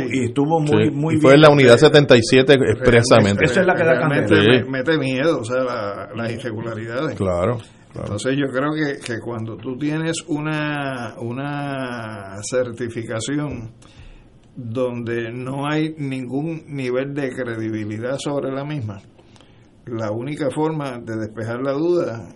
y estuvo muy, Sí. muy Y fue en la unidad 77 expresamente. Esa es la que da mete miedo, o sea, la- las irregularidades. Claro, claro. Entonces yo creo que, que cuando tú tienes una, una certificación donde no hay ningún nivel de credibilidad sobre la misma, la única forma de despejar la duda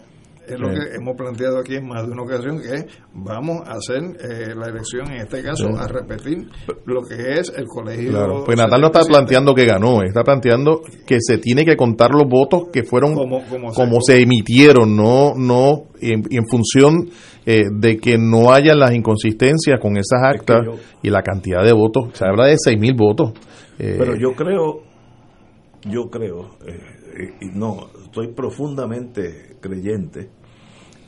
es lo que hemos planteado aquí en más de una ocasión, que es vamos a hacer eh, la elección, en este caso, Sí. a repetir lo que es el colegio. Claro, pues Natal no está 77. planteando que ganó, está planteando que se tiene que contar los votos que fueron Como- como como, se- emitieron, no no en, en función eh, de que no haya las inconsistencias con esas actas yo- y la cantidad de votos. Se habla de 6.000 votos. Eh, Pero yo creo, yo creo, eh, eh, y no, estoy profundamente creyente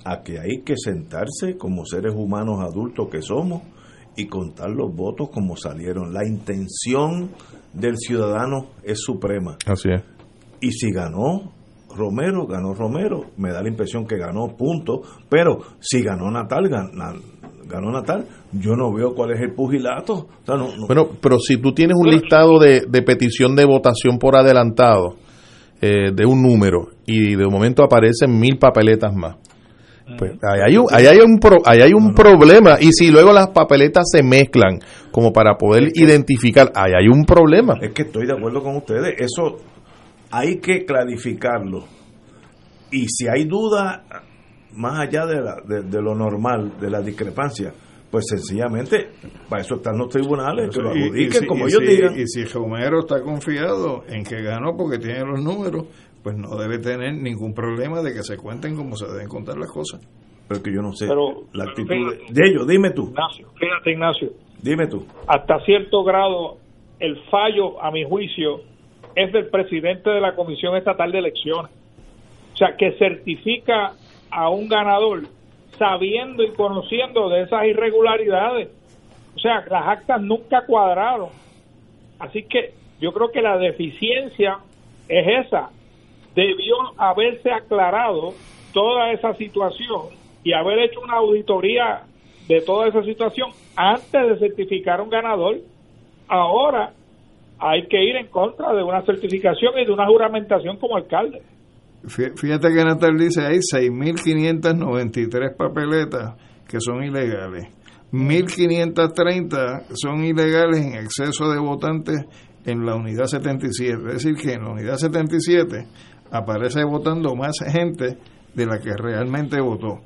a que hay que sentarse como seres humanos adultos que somos y contar los votos como salieron. La intención del ciudadano es suprema. Así es. Y si ganó Romero, ganó Romero, me da la impresión que ganó, punto. Pero si ganó Natal, gan- ganó Natal, yo no veo cuál es el pugilato. O sea, no- no- Bueno, pero si tú tienes un listado de, de petición de votación por adelantado eh, de un número y de momento aparecen mil papeletas más, pues ahí hay un, ahí hay un, pro- ahí hay un problema. Y si luego las papeletas se mezclan como para poder identificar, ahí hay un problema. Es que estoy de acuerdo con ustedes. Eso hay que clarificarlo. Y si hay duda, más allá de, la- de, de lo normal, de la discrepancia, pues sencillamente, para eso están los tribunales, que lo Y- y adjudiquen si- como y ellos si- digan. Y si Romero está confiado en que ganó porque tiene los números, pues no debe tener ningún problema de que se cuenten como se deben contar las cosas. Pero que yo no sé Pero- la actitud pero de, de ellos. Dime tú, Ignacio, fíjate Ignacio, dime tú. hasta cierto grado el fallo, a mi juicio, es del presidente de la Comisión Estatal de Elecciones. O sea, que certifica a un ganador sabiendo y conociendo de esas irregularidades. O sea, las actas nunca cuadraron. Así que yo creo que la deficiencia es esa. Debió haberse aclarado toda esa situación y haber hecho una auditoría de toda esa situación antes de certificar un ganador. Ahora hay que ir en contra de una certificación y de una juramentación como alcalde. Fí- Fíjate que Natal dice hay 6.593 papeletas que son ilegales. 1.530 son ilegales en exceso de votantes en la unidad 77. Es decir, que en la unidad 77 aparece votando más gente de la que realmente votó.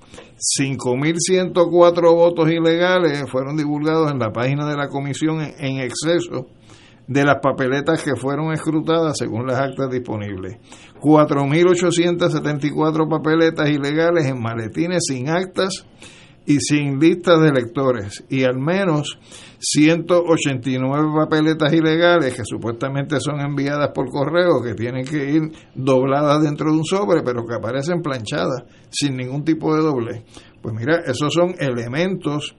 5.104 votos ilegales fueron divulgados en la página de la comisión en exceso de las papeletas que fueron escrutadas según las actas disponibles. 4.874 papeletas ilegales en maletines sin actas y sin listas de electores y al menos 189 papeletas ilegales que supuestamente son enviadas por correo que tienen que ir dobladas dentro de un sobre pero que aparecen planchadas sin ningún tipo de doble. Pues mira, esos son elementos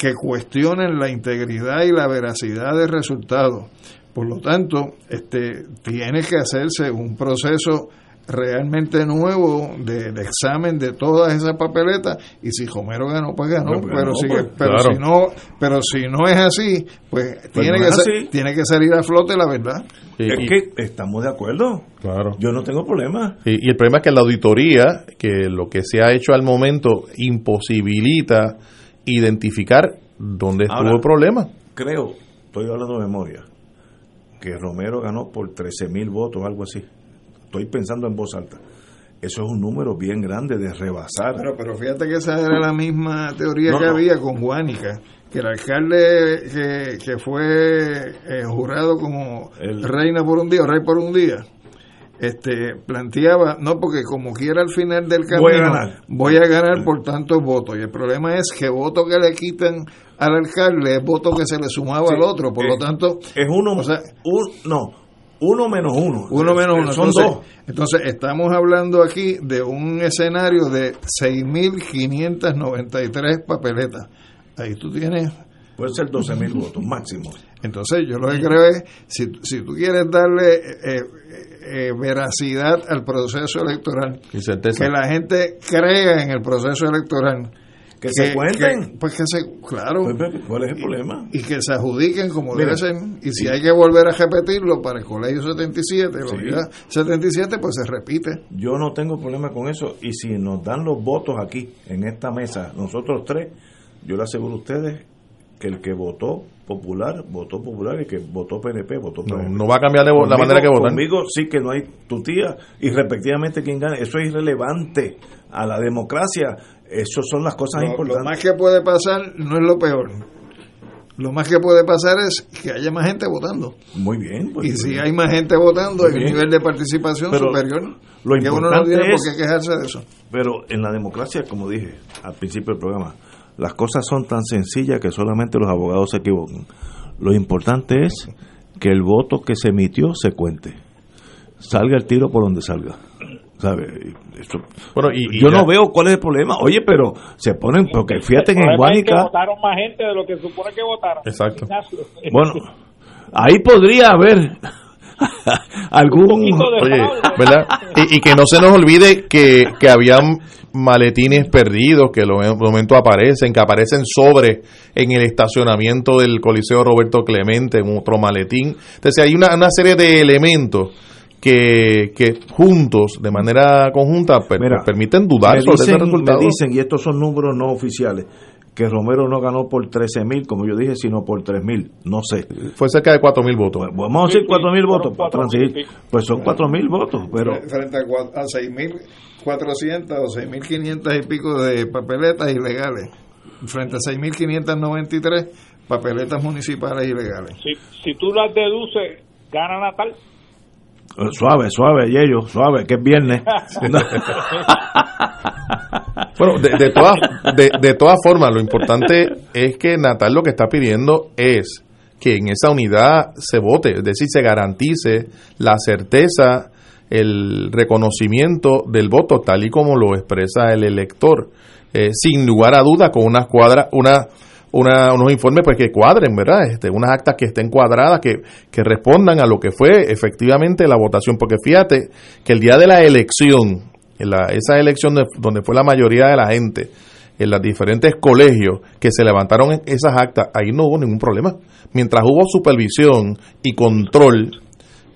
que cuestionen la integridad y la veracidad del resultado. Por lo tanto, este tiene que hacerse un proceso realmente nuevo de, de examen de todas esas papeletas y si Romero ganó pues ganó No, pues pero si pues, pero claro. si no pero si no es así pues, tiene no que es sa- así. tiene que salir a flote la verdad Y- es y- que estamos de acuerdo. claro. Yo no tengo problema. Y, y el problema es que la auditoría, que lo que se ha hecho al momento, imposibilita identificar dónde estuvo Ahora- el problema. Creo, estoy hablando de memoria, que Romero ganó por 13 mil votos, algo así. Estoy pensando en voz alta. Eso es un número bien grande de rebasar. pero, pero fíjate que esa era la misma teoría No, que no. había con Guánica que el alcalde que, que fue eh, jurado como El- reina por un día o rey por un día este planteaba no porque como quiera al final del camino Voy a ganar. voy a ganar por tantos votos y el problema es que voto que le quitan al alcalde es voto que se le sumaba Sí, al otro por eh, lo tanto es uno, o sea, un, no, uno menos uno. uno menos uno. Son entonces, dos. entonces, estamos hablando aquí de un escenario de 6.593 papeletas. Ahí tú tienes. Puede ser 12 mil votos máximo. Entonces, yo lo que creo es, si, si tú quieres darle eh, eh, veracidad al proceso electoral, Y certeza. que la gente crea en el proceso electoral, que, se cuenten. pues que se, claro. Pues, pues, ¿Cuál es el problema? Y que se adjudiquen como Mira, debe ser. Y si hay que volver a repetirlo para el colegio 77, la Sí. unidad 77, pues se repite. Yo no tengo problema con eso. Y si nos dan los votos aquí, en esta mesa, nosotros tres, yo le aseguro a ustedes que el que votó popular, votó popular, y el que votó PNP, votó No, PNP. no va a cambiar la Conmigo- manera que votan. Conmigo sí que no hay tu tía y respectivamente quién gane. Eso es irrelevante a la democracia. Eso son las cosas Lo, lo importantes. más que puede pasar no es lo peor. Lo más que puede pasar es que haya más gente votando. Muy bien. pues, Y si hay más gente votando, hay Muy un bien. nivel de participación Pero superior. lo que uno no importante tiene por es- qué quejarse de eso. Pero en la democracia, como dije al principio del programa, las cosas son tan sencillas que solamente los abogados se equivocan. Lo importante es que el voto que se emitió se cuente. Salga el tiro por donde salga. ¿Sabe? Eso- Bueno, y, y yo ya- no veo cuál es el problema. Oye, pero se ponen, porque fíjate en problema es que Guánica, votaron más gente de lo que supone que votaron. Exacto. Bueno, ahí podría haber algún... Oye. ¿verdad? Y, y que no se nos olvide que, que habían maletines perdidos que en un momento aparecen, que aparecen sobre en el estacionamiento del Coliseo Roberto Clemente, en otro maletín. Entonces hay una, una serie de elementos que, que juntos, de manera conjunta, per- Mira, permiten dudar me sobre dicen, ese resultado. me dicen, y estos son números no oficiales, que Romero no ganó por 13 mil, como yo dije, sino por 3 mil. No sé. Fue cerca de 4 mil votos. Pues vamos a decir Sí, sí, 4 mil votos para cuatro mil transigir. Pues son 4 mil votos, pero Frente a, a 6.400 o 6.500 y pico de papeletas ilegales. Frente a 6.593 papeletas municipales ilegales. Si, si tú las deduces, gana Natal. eh, suave, suave, Yello, suave, que es viernes. Bueno, de, de todas de, de todas formas, lo importante es que Natal lo que está pidiendo es que en esa unidad se vote, es decir, se garantice la certeza, el reconocimiento del voto tal y como lo expresa el elector, eh, sin lugar a duda con unas cuadras, una, una, unos informes pues que cuadren, ¿verdad? Este, unas actas que estén cuadradas, que, que respondan a lo que fue efectivamente la votación, porque fíjate que el día de la elección, en la, esa elección de- donde fue la mayoría de la gente, en los diferentes colegios que se levantaron en esas actas, ahí no hubo ningún problema. Mientras hubo supervisión y control,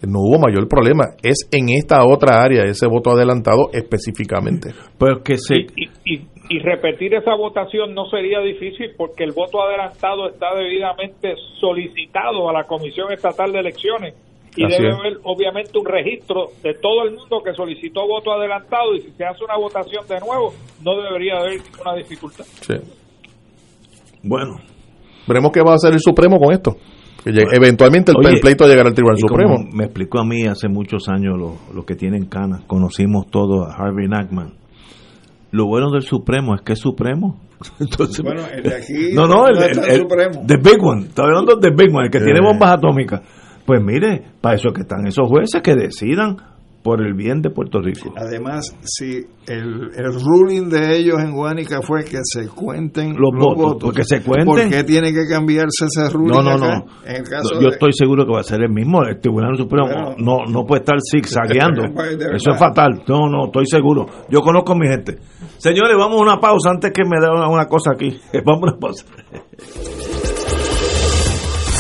no hubo mayor problema. Es en esta otra área, ese voto adelantado específicamente. pues que se... Y, y, y repetir esa votación no sería difícil porque el voto adelantado está debidamente solicitado a la Comisión Estatal de Elecciones y Así debe es. haber obviamente un registro de todo el mundo que solicitó voto adelantado y si se hace una votación de nuevo no debería haber ninguna dificultad. Sí. Bueno, Veremos qué va a hacer el Supremo con esto. Que eventualmente el, Oye, pleito llegará al Tribunal como Supremo. me explicó a mí hace muchos años los lo que tienen canas, conocimos todos a Harvey Nachman. Lo bueno del Supremo es que es Supremo. Entonces, Bueno, el de aquí no, no, el, el- el el- Supremo. the big one, está hablando del big one, el que Eh. tiene bombas atómicas. Pues mire, para eso es que están esos jueces que decidan por el bien de Puerto Rico. Además, si el, el ruling de ellos en Guánica fue que se cuenten Los votos, porque se cuenten. ¿Por qué tiene que cambiarse ese ruling? No, no, acá? no. En el caso Yo de- estoy seguro que va a ser el mismo. El Tribunal Supremo Bueno. no, no puede estar zigzagueando. Eso es fatal. No, no, estoy seguro. Yo conozco a mi gente. Señores, vamos a una pausa antes que me dé una, una cosa aquí. Vamos a una pausa.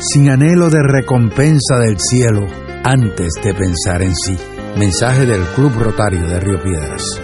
sin anhelo de recompensa del cielo, antes de pensar en sí. Mensaje del Club Rotario de Río Piedras.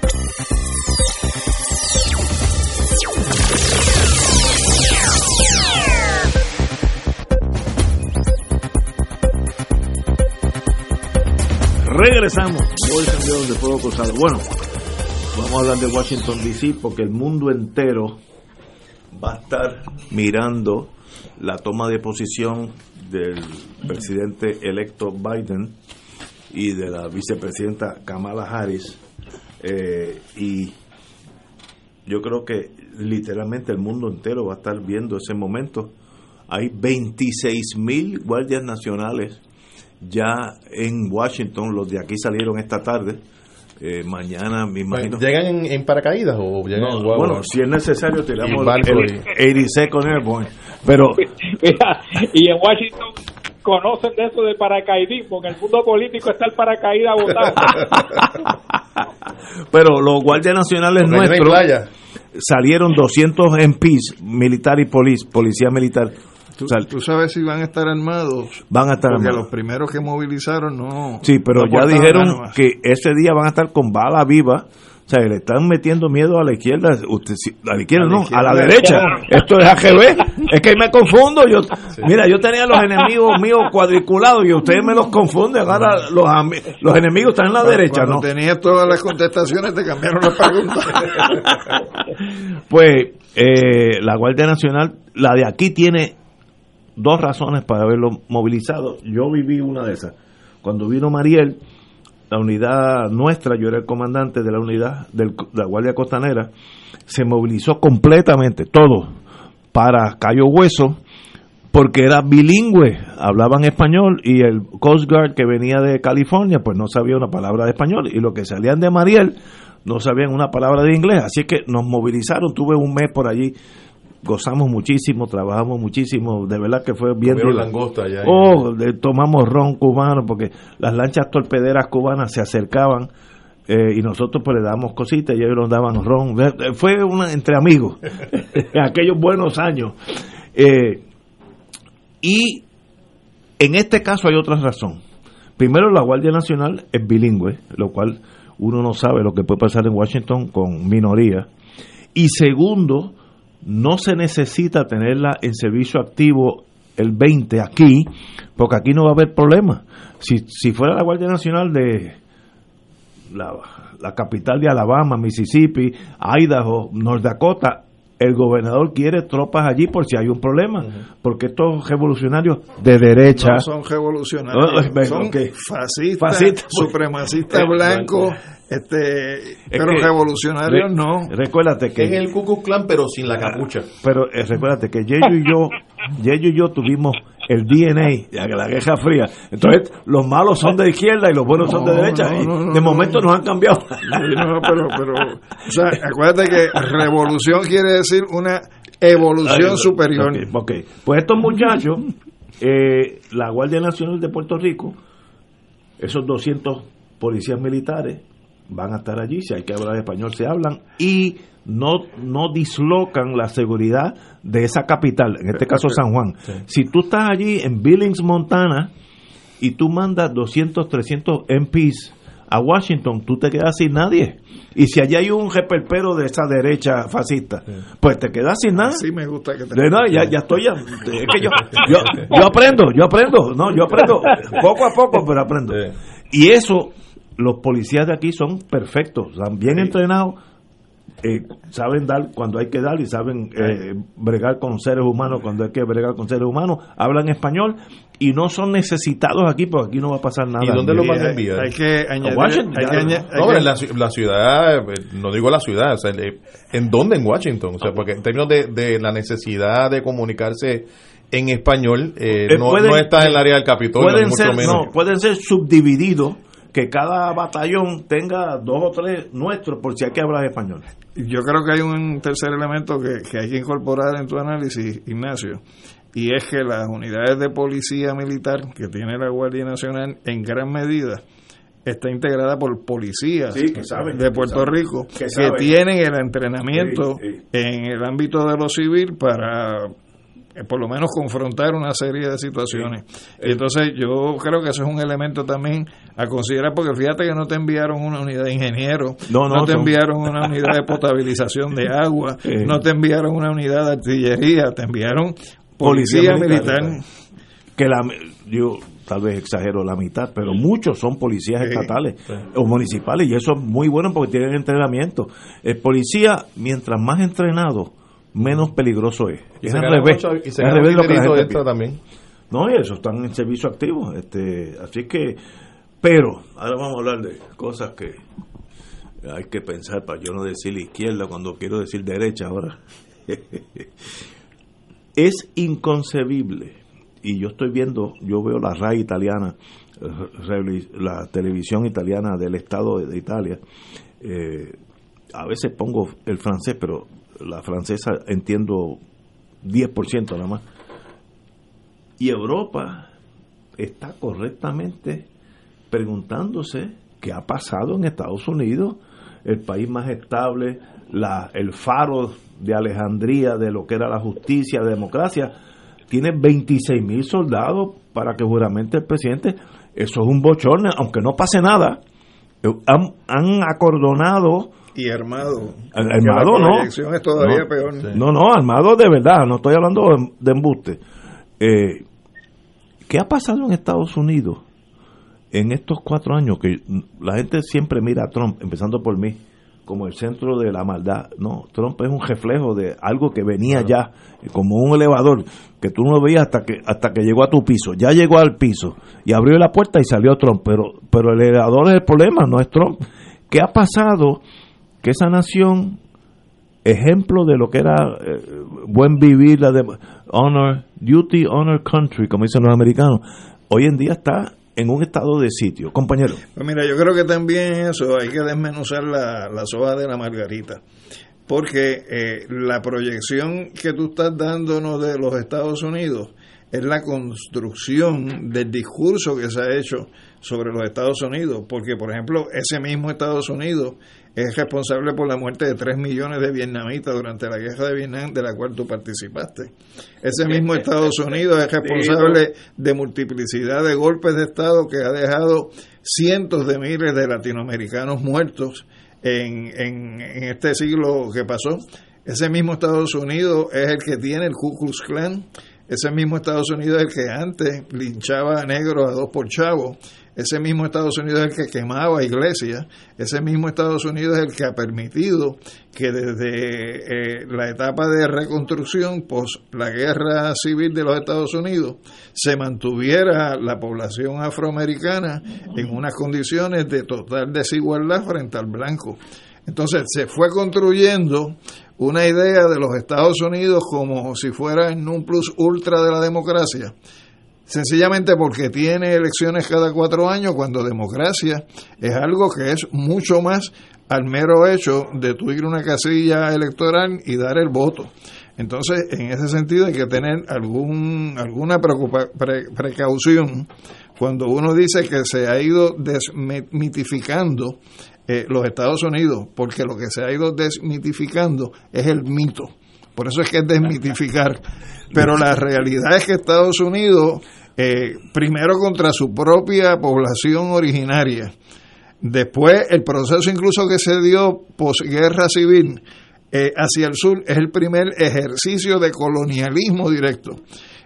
Regresamos. Hoy cambiaron de fuego cruzado. Bueno, vamos a hablar de Washington DC porque el mundo entero va a estar mirando la toma de posición del presidente electo Biden y de la vicepresidenta Kamala Harris. Eh, y yo creo que literalmente el mundo entero va a estar viendo ese momento. Hay 26 mil guardias nacionales ya en Washington, los de aquí salieron esta tarde. Eh, mañana me imagino. ¿Llegan en, en paracaídas o llegan No, en guagua? bueno, si es necesario, tiramos el 82nd Airborne. Pero, Mira, y en Washington conocen de eso de paracaidismo. En el mundo político está el paracaídas votado. pero los guardias nacionales Porque nuestros salieron 200 MPs, militar y police, policía militar. ¿Tú, O sea, tú sabes si van a estar armados? van a estar Porque armados. los primeros que movilizaron no. Sí, pero no ya dijeron que ese día van a estar con bala viva. O sea, le están metiendo miedo a la izquierda. Usted, a la izquierda A la no, a la derecha. Esto es AGB. Es que me confundo. Yo, Mira, yo tenía los enemigos míos cuadriculados y ustedes me los confunden. Ahora los, los enemigos están en la derecha, ¿no? tenías todas las contestaciones, te cambiaron las preguntas. Pues eh, la Guardia Nacional, la de aquí tiene dos razones para haberlo movilizado. Yo viví una de esas. Cuando vino Mariel, la unidad nuestra, yo era el comandante de la unidad de la Guardia Costanera, se movilizó completamente, todo, para Cayo Hueso, porque era bilingüe, hablaban español y el Coast Guard que venía de California, pues no sabía una palabra de español y los que salían de Mariel no sabían una palabra de inglés, así que nos movilizaron, tuve un mes por allí, gozamos muchísimo, trabajamos muchísimo, de verdad que fue bien langosta allá. Oh, de- tomamos ron cubano porque las lanchas torpederas cubanas se acercaban eh, y nosotros pues le damos cositas y ellos nos daban ron. Fue una entre amigos, en aquellos buenos años. Eh, y en este caso hay otra razón. Primero, la Guardia Nacional es bilingüe, lo cual uno no sabe lo que puede pasar en Washington con minoría. Y segundo, no se necesita tenerla en servicio activo el 20 aquí, porque aquí no va a haber problema. Si, si fuera la Guardia Nacional de la, la capital de Alabama, Mississippi, Idaho, North Dakota, el gobernador quiere tropas allí por si hay un problema, porque estos revolucionarios de derecha... No son revolucionarios, son ok. fascistas, Fascistas. supremacistas Eh, blancos, este, pero que- revolucionarios Re- no. Recuérdate que... Es el Ku Klan, pero sin la capucha. Pero eh, recuérdate que Yeyo y yo, Yeyo y yo tuvimos el DNA de la Guerra Fría. Entonces, los malos son de izquierda y los buenos son de derecha. no, y no, no, de no, momento no. nos han cambiado. No, pero, pero, o sea, acuérdate que revolución quiere decir una evolución Ay, superior. ok, ok. Pues estos muchachos, eh, la Guardia Nacional de Puerto Rico, esos 200 policías militares, van a estar allí, si hay que hablar español se hablan y no no dislocan la seguridad de esa capital, en este caso San Juan. Si tú estás allí en Billings, Montana y tú mandas 200, 300 MPs a Washington, tú te quedas sin nadie. Y si allí hay un reperpero de esa derecha fascista, pues te quedas sin nada. Sí me gusta que te... De nada, ya, ya estoy ya. Es que yo, yo, yo aprendo, yo aprendo, no, yo aprendo poco a poco, pero aprendo. Y eso, los policías de aquí son perfectos, están bien entrenados, eh, saben dar cuando hay que dar y saben eh, bregar con seres humanos cuando hay que bregar con seres humanos, hablan español y no son necesitados aquí porque aquí no va a pasar nada. ¿Y dónde los van a enviar? hay que añadir... Washington, hay que ya. aña- hay No, que- en la, ci- la ciudad, eh, no digo la ciudad, o sea, le- ¿en dónde? En Washington. O sea, porque en términos de, de la necesidad de comunicarse en español, eh, Eh, no, pueden- no está en el área del Capitolio, ni pueden mucho ser, menos. no, pueden ser subdivididos, que cada batallón tenga dos o tres nuestros por si hay que hablar español. Yo creo que hay un tercer elemento que, que hay que incorporar en tu análisis, Ignacio, y es que las unidades de policía militar que tiene la Guardia Nacional en gran medida está integrada por policías Sí, que saben, de que Puerto saben, Rico que tienen el entrenamiento Sí, sí. en el ámbito de lo civil para por lo menos confrontar una serie de situaciones. Y entonces yo creo que eso es un elemento también a considerar, porque fíjate que no te enviaron una unidad de ingenieros, No, no, te son- enviaron una unidad de potabilización de agua, Sí. no te enviaron una unidad de artillería, te enviaron Policía policía, militar. militar. Que la, yo tal vez exagero la mitad, pero muchos son policías Sí. estatales o municipales y eso es muy bueno porque tienen entrenamiento. El policía, mientras más entrenado, menos peligroso es. Y es se al revés. mucho- y se Es al revés lo que la gente extra también. No, y eso están en servicio activo. Este, así que, pero, ahora vamos a hablar de cosas que hay que pensar para yo no decir izquierda cuando quiero decir derecha ahora. es inconcebible, y yo estoy viendo, yo veo la RAI italiana, eh, la televisión italiana del Estado de Italia, eh, a veces pongo el francés, pero la francesa entiendo 10% nada más. Y Europa está correctamente preguntándose qué ha pasado en Estados Unidos, el país más estable, la, el faro de Alejandría de lo que era la justicia, la democracia, tiene 26 mil soldados para que juramente el presidente, eso es un bochorno, aunque no pase nada, Eh, han, han acordonado Y armado. Armado, la no. es todavía No. peor. No, no, armado de verdad, no estoy hablando de, embuste. Eh, ¿Qué ha pasado en Estados Unidos en estos cuatro años? Que la gente siempre mira a Trump, empezando por mí, como el centro de la maldad. No, Trump es un reflejo de algo que venía ya, como un elevador, que tú no veías hasta que, hasta que llegó a tu piso. Ya llegó al piso y abrió la puerta y salió Trump, pero, pero el elevador es el problema, no es Trump. ¿Qué ha pasado? Que esa nación ejemplo de lo que era eh, buen vivir, la de honor, duty, honor country, como dicen los americanos, hoy en día está en un estado de sitio. Compañero, Pues mira, yo creo que también eso hay que desmenuzar la, la soja de la margarita. Porque eh, la proyección que tú estás dándonos de los Estados Unidos es la construcción del discurso que se ha hecho sobre los Estados Unidos. Porque, por ejemplo, ese mismo Estados Unidos es responsable por la muerte de 3 millones de vietnamitas durante la guerra de Vietnam, de la cual tú participaste. Ese mismo Estados Unidos es responsable de multiplicidad de golpes de Estado que ha dejado cientos de miles de latinoamericanos muertos en, en, en este siglo que pasó. Ese mismo Estados Unidos es el que tiene el Ku Klux Klan. Ese mismo Estados Unidos es el que antes linchaba a negros a dos por chavo. Ese mismo Estados Unidos es el que quemaba iglesias. Ese mismo Estados Unidos es el que ha permitido que desde eh, la etapa de reconstrucción, pos la guerra civil de los Estados Unidos, se mantuviera la población afroamericana en unas condiciones de total desigualdad frente al blanco. Entonces se fue construyendo una idea de los Estados Unidos como si fuera el non plus ultra de la democracia, sencillamente porque tiene elecciones cada cuatro años, cuando democracia es algo que es mucho más al mero hecho de tu ir a una casilla electoral y dar el voto. Entonces, en ese sentido hay que tener algún, alguna pre- precaución cuando uno dice que se ha ido desmitificando eh, los Estados Unidos, porque lo que se ha ido desmitificando es el mito. Por eso es que es desmitificar. Pero la realidad es que Estados Unidos, eh, primero contra su propia población originaria, después el proceso incluso que se dio posguerra civil eh, hacia el sur, es el primer ejercicio de colonialismo directo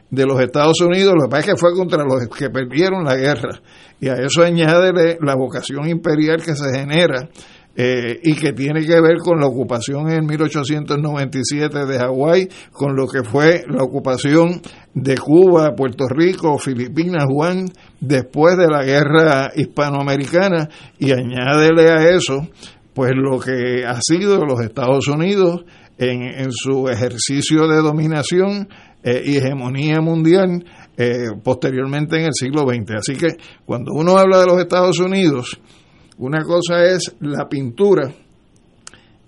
de los Estados Unidos, lo que pasa es que fue contra los que perdieron la guerra. Y a eso añade la vocación imperial que se genera eh, y que tiene que ver con la ocupación en 1897 de Hawái, con lo que fue la ocupación de Cuba, Puerto Rico, Filipinas, Juan, después de la guerra hispanoamericana, y añádele a eso, pues lo que ha sido los Estados Unidos en, en su ejercicio de dominación eh, y hegemonía mundial eh, posteriormente en el siglo XX. Así que cuando uno habla de los Estados Unidos, una cosa es la pintura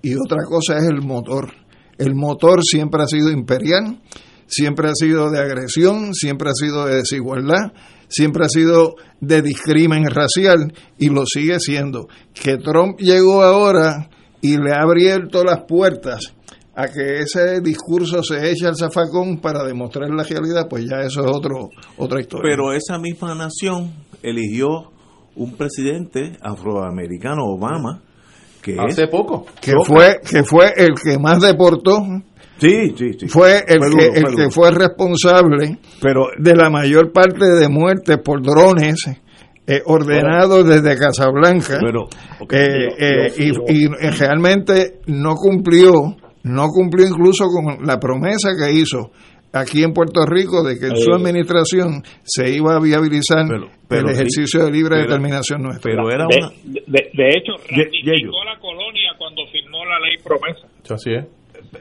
y otra cosa es el motor. El motor siempre ha sido imperial, siempre ha sido de agresión, siempre ha sido de desigualdad, siempre ha sido de discrimen racial y lo sigue siendo. Que Trump llegó ahora y le ha abierto las puertas a que ese discurso se eche al zafacón para demostrar la realidad, pues ya eso es otro, otra historia. Pero esa misma nación eligió un presidente afroamericano, Obama, que hace poco, que fue que fue el que más deportó. Sí, sí, sí. Fue el, que, el que fue responsable pero, de la mayor parte de muertes por drones eh, ordenados desde Casablanca. Pero, eh, eh, y, y realmente no cumplió no cumplió incluso con la promesa que hizo aquí en Puerto Rico de que en su administración se iba a viabilizar el ejercicio de libre determinación nuestra. Pero era de, de, hecho, ratificó la colonia cuando firmó la ley promesa. Así es.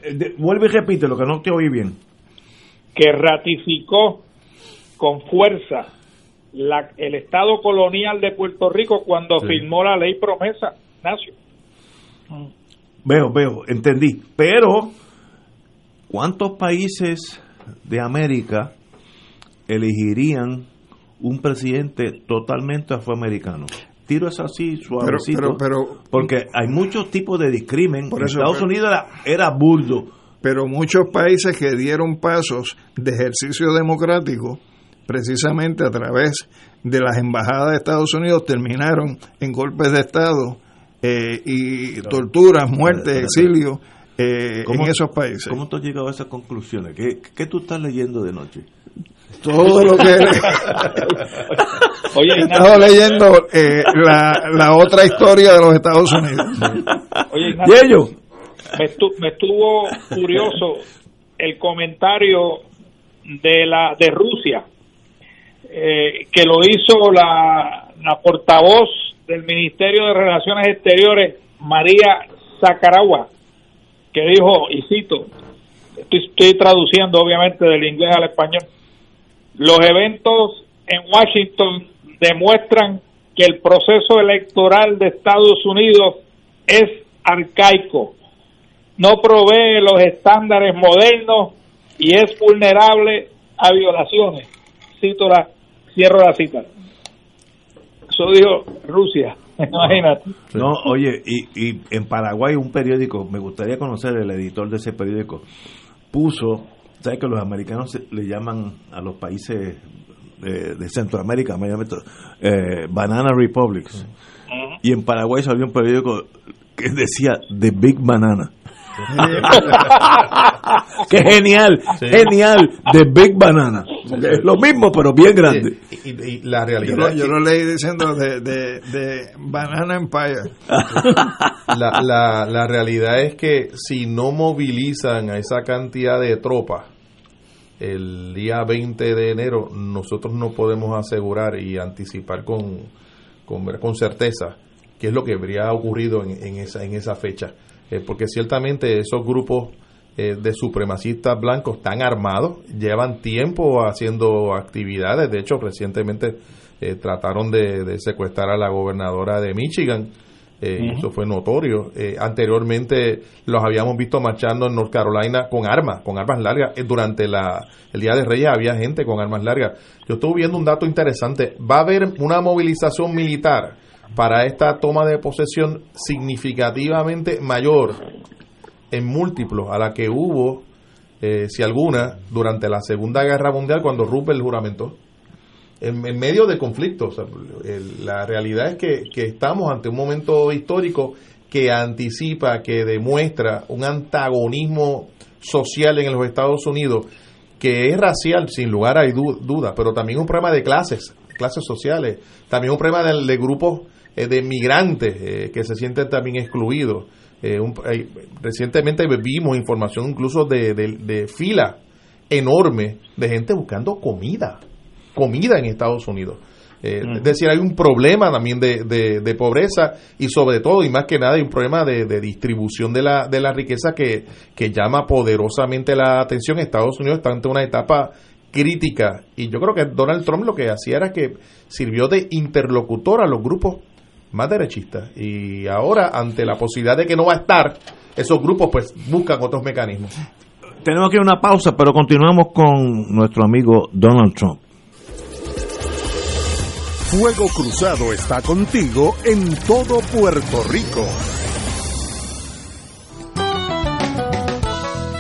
Eh, vuelve y repite lo que no te oí bien. Que ratificó con fuerza la, el Estado colonial de Puerto Rico cuando firmó la ley promesa, Nacio. Veo, veo, entendí. Pero, ¿cuántos países de América elegirían un presidente totalmente afroamericano? Tiro es así, suavecito. Pero, porque hay muchos tipos de discrimen. Por Estados Unidos era, era burdo. Pero muchos países que dieron pasos de ejercicio democrático, precisamente a través de las embajadas de Estados Unidos, terminaron en golpes de Estado eh, y torturas, muerte, exilio eh, en esos países. ¿Cómo tú has llegado a esas conclusiones? ¿Qué, ¿Qué, tú estás leyendo de noche? Todo lo que... Oye, Estaba leyendo eh, la, la, otra historia de los Estados Unidos. Oye, ¿Y ellos? Me, me estuvo curioso el comentario de la de Rusia eh, que lo hizo la, la portavoz del Ministerio de Relaciones Exteriores, María Zacaragua, que dijo, y cito, estoy, traduciendo obviamente del inglés al español, los eventos en Washington demuestran que el proceso electoral de Estados Unidos es arcaico, no provee los estándares modernos y es vulnerable a violaciones. Cito la, cierro la cita. Eso dijo Rusia, imagínate. No, oye, y, y en Paraguay un periódico, me gustaría conocer el editor de ese periódico, puso, ¿sabes que los americanos le llaman a los países de, Centroamérica, eh, Banana Republics? Y en Paraguay salió un periódico que decía The Big Banana. Qué genial, genial, de Big Banana. Es lo mismo, pero bien grande. Y, la realidad. Yo, lo, leí diciendo de, de, Banana Empire. la, la, la realidad es que si no movilizan a esa cantidad de tropas el día 20 de enero, nosotros no podemos asegurar y anticipar con, con, con certeza qué es lo que habría ocurrido en, en, esa, en esa fecha. Eh, porque ciertamente esos grupos eh, de supremacistas blancos están armados, llevan tiempo haciendo actividades, de hecho recientemente eh, trataron de, secuestrar a la gobernadora de Michigan, eso fue notorio, anteriormente los habíamos visto marchando en North Carolina con armas, con armas largas, durante la, el Día de Reyes había gente con armas largas. Yo estuve viendo un dato interesante, va a haber una movilización militar para esta toma de posesión significativamente mayor en múltiplos a la que hubo, eh, si alguna, durante la Segunda Guerra Mundial cuando Rupert juramentó. En, en medio de conflictos. la realidad es que, que estamos ante un momento histórico que anticipa, que demuestra un antagonismo social en los Estados Unidos que es racial, sin lugar a dudas, pero también un problema de clases, clases sociales, también un problema de, grupos eh, de migrantes eh, que se sienten también excluidos. Eh, recientemente vimos información incluso de, de fila enorme de gente buscando comida, comida en Estados Unidos. Eh, es decir, hay un problema también de, de, pobreza y sobre todo, y más que nada, hay un problema de, distribución de la, de la riqueza que, que llama poderosamente la atención. Estados Unidos está ante una etapa crítica y yo creo que Donald Trump lo que hacía era que sirvió de interlocutor a los grupos más derechistas y ahora ante la posibilidad de que no va a estar, esos grupos pues buscan otros mecanismos. Tenemos que una pausa, pero continuamos con nuestro amigo Donald Trump. Fuego Cruzado está contigo en todo Puerto Rico.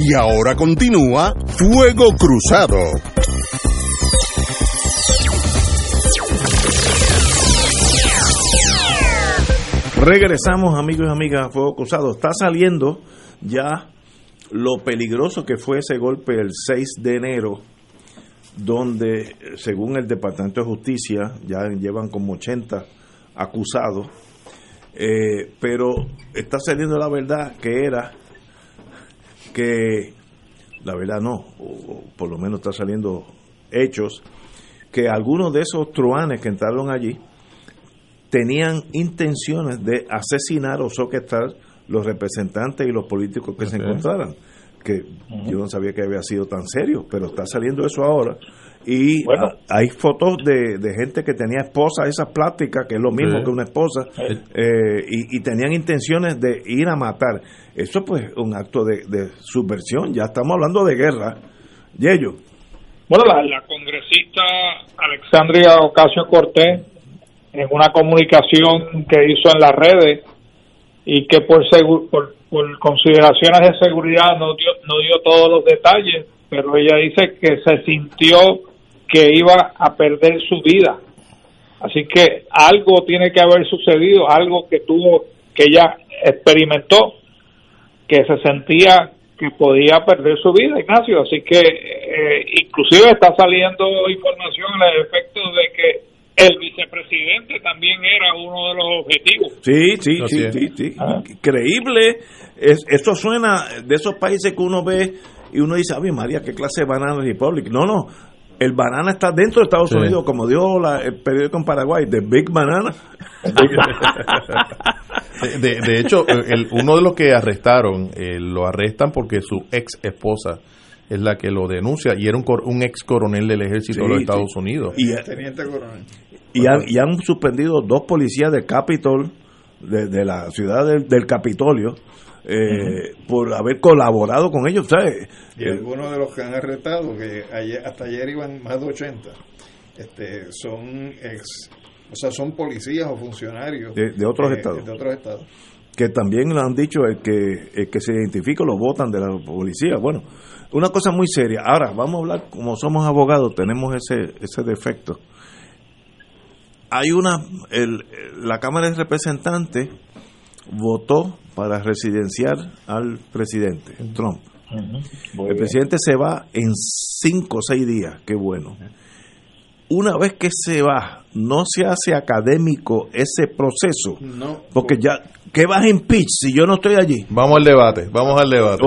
Y ahora continúa Fuego Cruzado. Regresamos amigos y amigas a Fuego Cruzado. Está saliendo ya lo peligroso que fue ese golpe el 6 de enero, donde según el Departamento de Justicia ya llevan como 80 acusados, eh, pero está saliendo la verdad que era que, la verdad no, o, por lo menos está saliendo hechos, que algunos de esos truanes que entraron allí tenían intenciones de asesinar o soquetar los representantes y los políticos que se encontraran. Que yo no sabía que había sido tan serio, pero está saliendo eso ahora. Y hay fotos de, de gente que tenía esposa, esas plásticas, que es lo mismo Sí. que una esposa, eh, y, y tenían intenciones de ir a matar. Eso pues un acto de, de subversión, ya estamos hablando de guerra. Yello. Bueno, la, la congresista Alexandria Ocasio Cortés, en una comunicación que hizo en las redes y que por, segu- por, por consideraciones de seguridad no dio, no dio todos los detalles, pero ella dice que se sintió que iba a perder su vida. Así que algo tiene que haber sucedido, algo que tuvo, que ella experimentó, que se sentía que podía perder su vida, Ignacio. Así que eh, inclusive está saliendo información al efecto de que el vicepresidente también era uno de los objetivos. Sí, sí, Así sí, es. sí, sí. Increíble. Es, eso suena de esos países que uno ve y uno dice, Ave María, ¿qué clase de Banana Republic? No, no. El banana está dentro de Estados Sí. Unidos, como dio la- el periódico en Paraguay, The Big Banana. De, de- de hecho, el- uno de los que arrestaron, eh, lo arrestan porque su ex esposa es la que lo denuncia y era un, cor- un ex coronel del ejército Sí, de los sí. Estados Unidos. Y, Teniente coronel. Y han, y han suspendido dos policías del Capitol, de, de la ciudad del, del Capitolio, eh, por haber colaborado con ellos, ¿sabes? Y Eh, algunos de los que han arrestado, que ayer, hasta ayer iban más de 80, este, son ex, o sea, son policías o funcionarios De- de otros eh, estados. De otros estados. que también lo han dicho el que el que se identifica lo votan de la policía bueno una cosa muy seria ahora vamos a hablar como somos abogados tenemos ese ese defecto hay una el, la cámara de representantes votó para residenciar al presidente Trump. El presidente se va en cinco o seis días qué bueno una vez que se va no se hace académico ese proceso No. porque ya, ¿qué vas a impeach si yo no estoy allí? Vamos al debate, vamos al debate.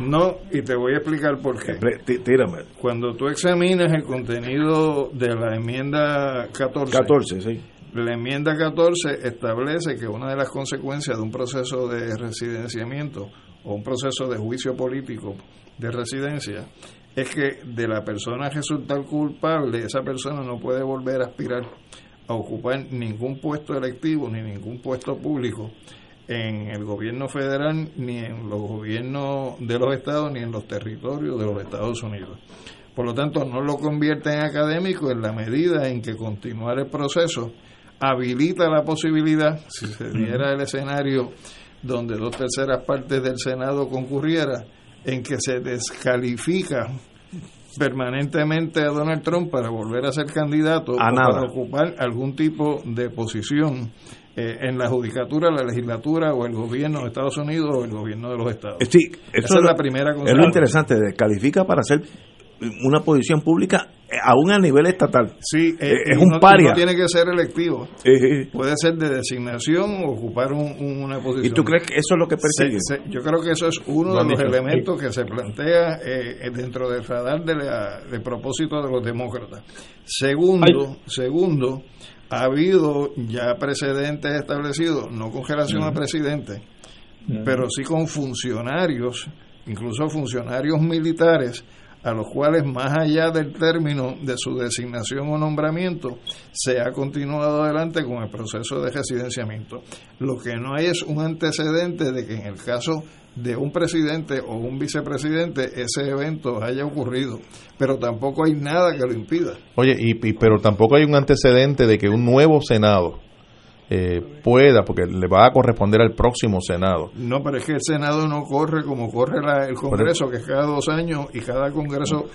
No, y te voy a explicar por qué. Tírame. Cuando tú examinas el contenido de la enmienda 14, 14, sí. la enmienda 14 establece que una de las consecuencias de un proceso de residenciamiento o un proceso de juicio político de residencia es que de la persona resultar culpable, esa persona no puede volver a aspirar a ocupar ningún puesto electivo ni ningún puesto público en el gobierno federal, ni en los gobiernos de los estados, ni en los territorios de los Estados Unidos. Por lo tanto, no lo convierte en académico en la medida en que continuar el proceso habilita la posibilidad, si se diera el escenario donde dos terceras partes del Senado concurriera, en que se descalifica permanentemente a Donald Trump para volver a ser candidato A o nada. para ocupar algún tipo de posición eh, en la judicatura, la legislatura o el gobierno de Estados Unidos o el gobierno de los estados. Sí, Esa es lo- la primera Es lo interesante, descalifica para hacer una posición pública aún a nivel estatal. Sí, eh, es y un no- paria. No tiene que ser electivo. Eh, Puede ser de designación o ocupar un- un- una posición. ¿Y tú crees que eso es lo que persigue? Se- se- yo creo que eso es uno de los elementos que se plantea eh, dentro del radar de, la- de propósito de los demócratas. Segundo, segundo, ha habido ya precedentes establecidos, no con relación a Ujú. presidente, Ujú. pero sí con funcionarios, incluso funcionarios militares, a los cuales más allá del término de su designación o nombramiento, se ha continuado adelante con el proceso de residenciamiento. Lo que no hay es un antecedente de que en el caso de un presidente o un vicepresidente ese evento haya ocurrido, pero tampoco hay nada que lo impida. Oye, y, y- pero tampoco hay un antecedente de que un nuevo Senado eh, pueda, porque le va a corresponder al próximo Senado. No, pero es que el Senado no corre como corre la- el Congreso, que es cada dos años y cada Congreso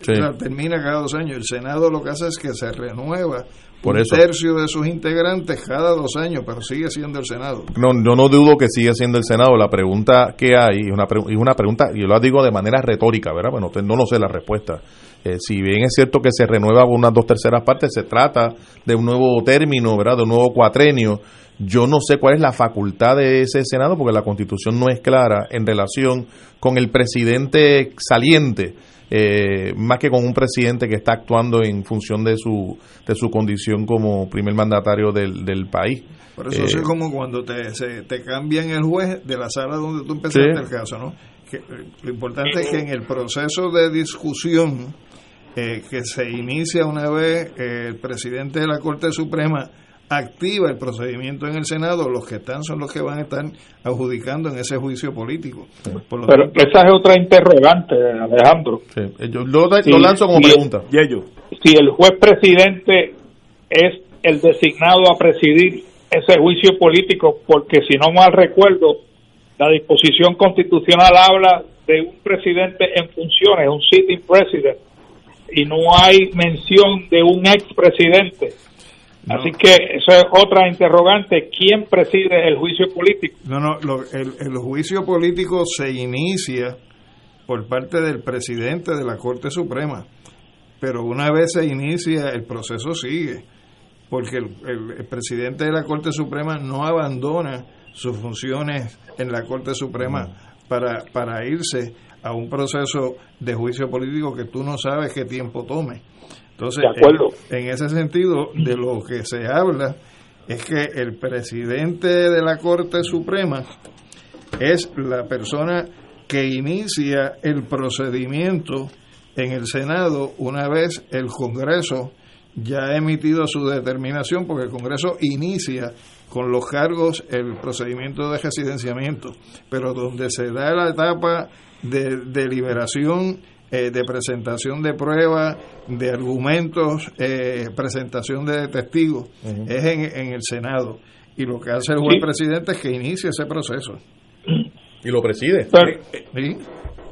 Sí. sea, termina cada dos años. El Senado lo que hace es que se renueva Por un eso. tercio de sus integrantes cada dos años, pero sigue siendo el Senado. No, yo no dudo que siga siendo el Senado. La pregunta que hay es una, pre- una pregunta, y yo la digo de manera retórica, ¿verdad? Bueno, no lo sé la respuesta. Eh, si bien es cierto que se renueva con unas dos terceras partes, se trata de un nuevo término, ¿verdad? De un nuevo cuatrenio. Yo no sé cuál es la facultad de ese Senado, porque la Constitución no es clara en relación con el presidente saliente. eh, más que con un presidente que está actuando en función de su de su condición como primer mandatario del, del país. Por eso Eh, es como cuando te, se- te cambian el juez de la sala donde tú empezaste Sí. el caso, ¿no? que lo importante es que en el proceso de discusión eh, que se inicia una vez eh, el presidente de la Corte Suprema activa el procedimiento en el Senado, los que están son los que van a estar adjudicando en ese juicio político. Por lo Pero tanto, esa es otra interrogante, Alejandro. Sí, yo lo, lanzo como pregunta. Y ellos. Si el juez presidente es el designado a presidir ese juicio político, porque si no mal recuerdo, la disposición constitucional habla de un presidente en funciones, un sitting president, y no hay mención de un expresidente. Así que eso es otra interrogante, ¿quién preside el juicio político? no, no, lo- el, el juicio político se inicia por parte del presidente de la Corte Suprema, pero una vez se inicia el proceso sigue, porque el, el- el presidente de la Corte Suprema no abandona sus funciones en la Corte Suprema para, para irse a un proceso de juicio político que tú no sabes qué tiempo tome. Entonces, De acuerdo. En, en ese sentido, de lo que se habla es que el presidente de la Corte Suprema es la persona que inicia el procedimiento en el Senado una vez el Congreso ya ha emitido su determinación, porque el Congreso inicia con los cargos el procedimiento de residenciamiento, pero donde se da la etapa de deliberación, eh, de presentación de pruebas, de argumentos, eh, presentación de testigos, es en, en el Senado. Y lo que hace el juez Sí. presidente es que inicia ese proceso. Y lo preside. Pero- ¿sí?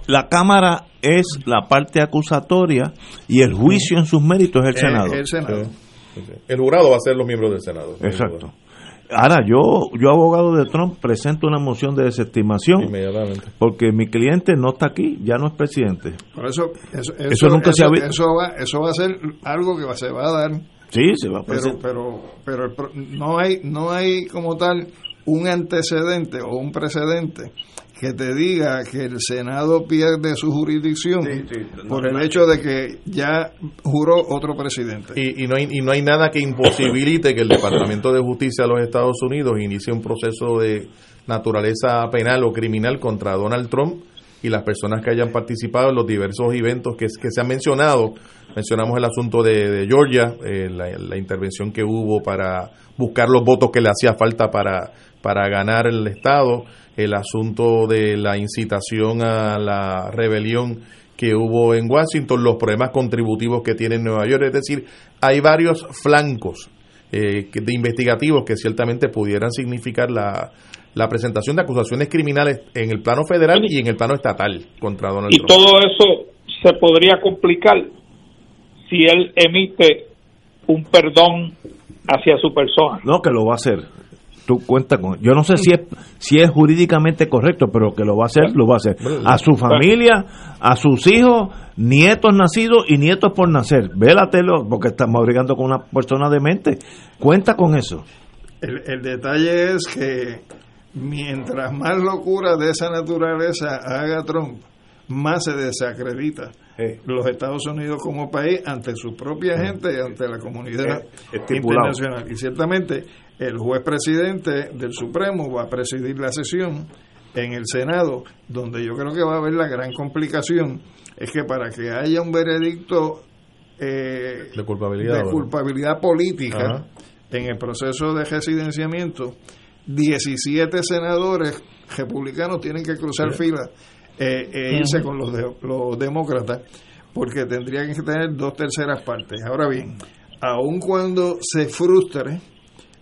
La Cámara es la parte acusatoria y el juicio en sus méritos es el Senado. Eh, el Senado. Sí, sí. El jurado va a ser los miembros del Senado. Exacto. Ahora, yo, yo abogado de Trump, presento una moción de desestimación Inmediatamente. porque mi cliente no está aquí, ya no es presidente. Por eso, eso, Eso nunca se ha visto. Eso va, eso va a ser algo que va- se va a dar, Sí, se va a pero, presentar. pero, pero el no hay, no hay como tal un antecedente o un precedente que te diga que el Senado pierde su jurisdicción por el hecho de que ya juró otro presidente. Y, y no hay, y no hay nada que imposibilite que el Departamento de Justicia de los Estados Unidos inicie un proceso de naturaleza penal o criminal contra Donald Trump y las personas que hayan participado en los diversos eventos que, que se han mencionado. Mencionamos el asunto de, de Georgia, eh, la, la intervención que hubo para buscar los votos que le hacía falta para, para ganar el Estado, el asunto de la incitación a la rebelión que hubo en Washington, los problemas contributivos que tiene en Nueva York. Es decir, hay varios flancos eh, de investigativos que ciertamente pudieran significar la, la presentación de acusaciones criminales en el plano federal y en el plano estatal contra Donald Y Trump. todo eso se podría complicar si él emite un perdón hacia su persona. No, que lo va a hacer. Tú cuenta con. Yo no sé si es si es jurídicamente correcto, pero que lo va a hacer, lo va a hacer. A su familia, a sus hijos, nietos nacidos y nietos por nacer. Vélatelo, porque estamos brigando con una persona demente. Cuenta con eso. El, el detalle es que mientras más locura de esa naturaleza haga Trump, más se desacredita los Estados Unidos como país ante su propia gente y ante la comunidad Eh, estipulado. internacional. Y ciertamente el juez presidente del Supremo va a presidir la sesión en el Senado, donde yo creo que va a haber la gran complicación, es que para que haya un veredicto eh, de culpabilidad. de culpabilidad política Ajá. en el proceso de residenciamiento, 17 senadores republicanos tienen que cruzar Sí. fila eh, e irse con los, de- los demócratas porque tendrían que tener dos terceras partes. Ahora bien, aun cuando se frustre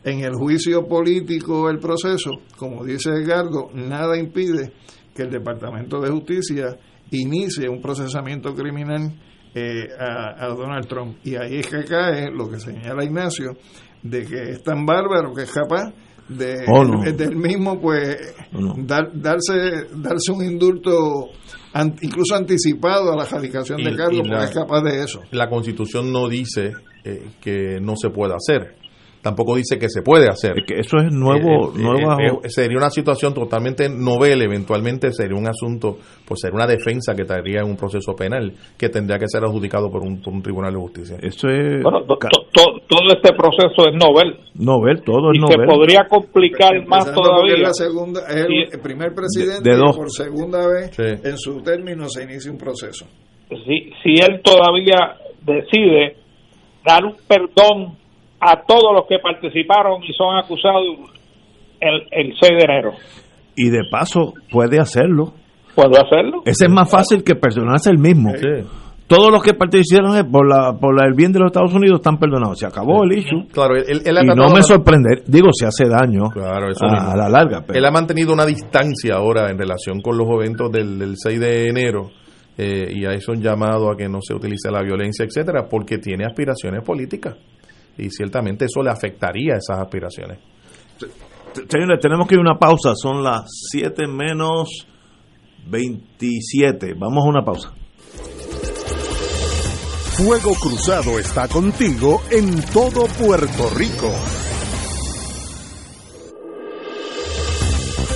en el juicio político el proceso, como dice Edgardo, nada impide que el Departamento de Justicia inicie un procesamiento criminal eh, a, a Donald Trump. Y ahí es que cae lo que señala Ignacio, de que es tan bárbaro que es capaz de Oh, no. del mismo pues No. dar- darse darse un indulto an- incluso anticipado a la radicación de porque la- es capaz de eso. La Constitución no dice eh, que no se pueda hacer. Tampoco dice que se puede hacer. Es que eso es nuevo, Eh, eh, nueva- eh, eh, sería una situación totalmente novel, eventualmente sería un asunto, pues sería una defensa que estaría en un proceso penal que tendría que ser adjudicado por un, por un tribunal de justicia. Eso es Bueno, to- to- to- todo este proceso es novel novel, todo es y se novel. podría complicar más es todavía. la segunda, es el, primer presidente De- de y dos. por segunda vez Sí. en su término se inicia un proceso. Si, si él todavía decide dar un perdón a todos los que participaron y son acusados el, el 6 de enero. Y de paso puede hacerlo. ¿Puedo hacerlo? Ese es más fácil que perdonarse el mismo. Sí. Todos los que participaron por la por la- el bien de los Estados Unidos están perdonados. Se acabó el issue. Claro, él, él ha Y no me de- sorprende, digo, se hace daño Claro, eso a, a la larga. pero- Él ha mantenido una distancia ahora en relación con los eventos del, del 6 de enero eh, y hay un llamado a que no se utilice la violencia, etcétera, porque tiene aspiraciones políticas y ciertamente eso le afectaría a esas aspiraciones. Señores, tenemos que ir a una pausa. Son las 7 menos 27. Vamos a una pausa. Fuego Cruzado está contigo en todo Puerto Rico.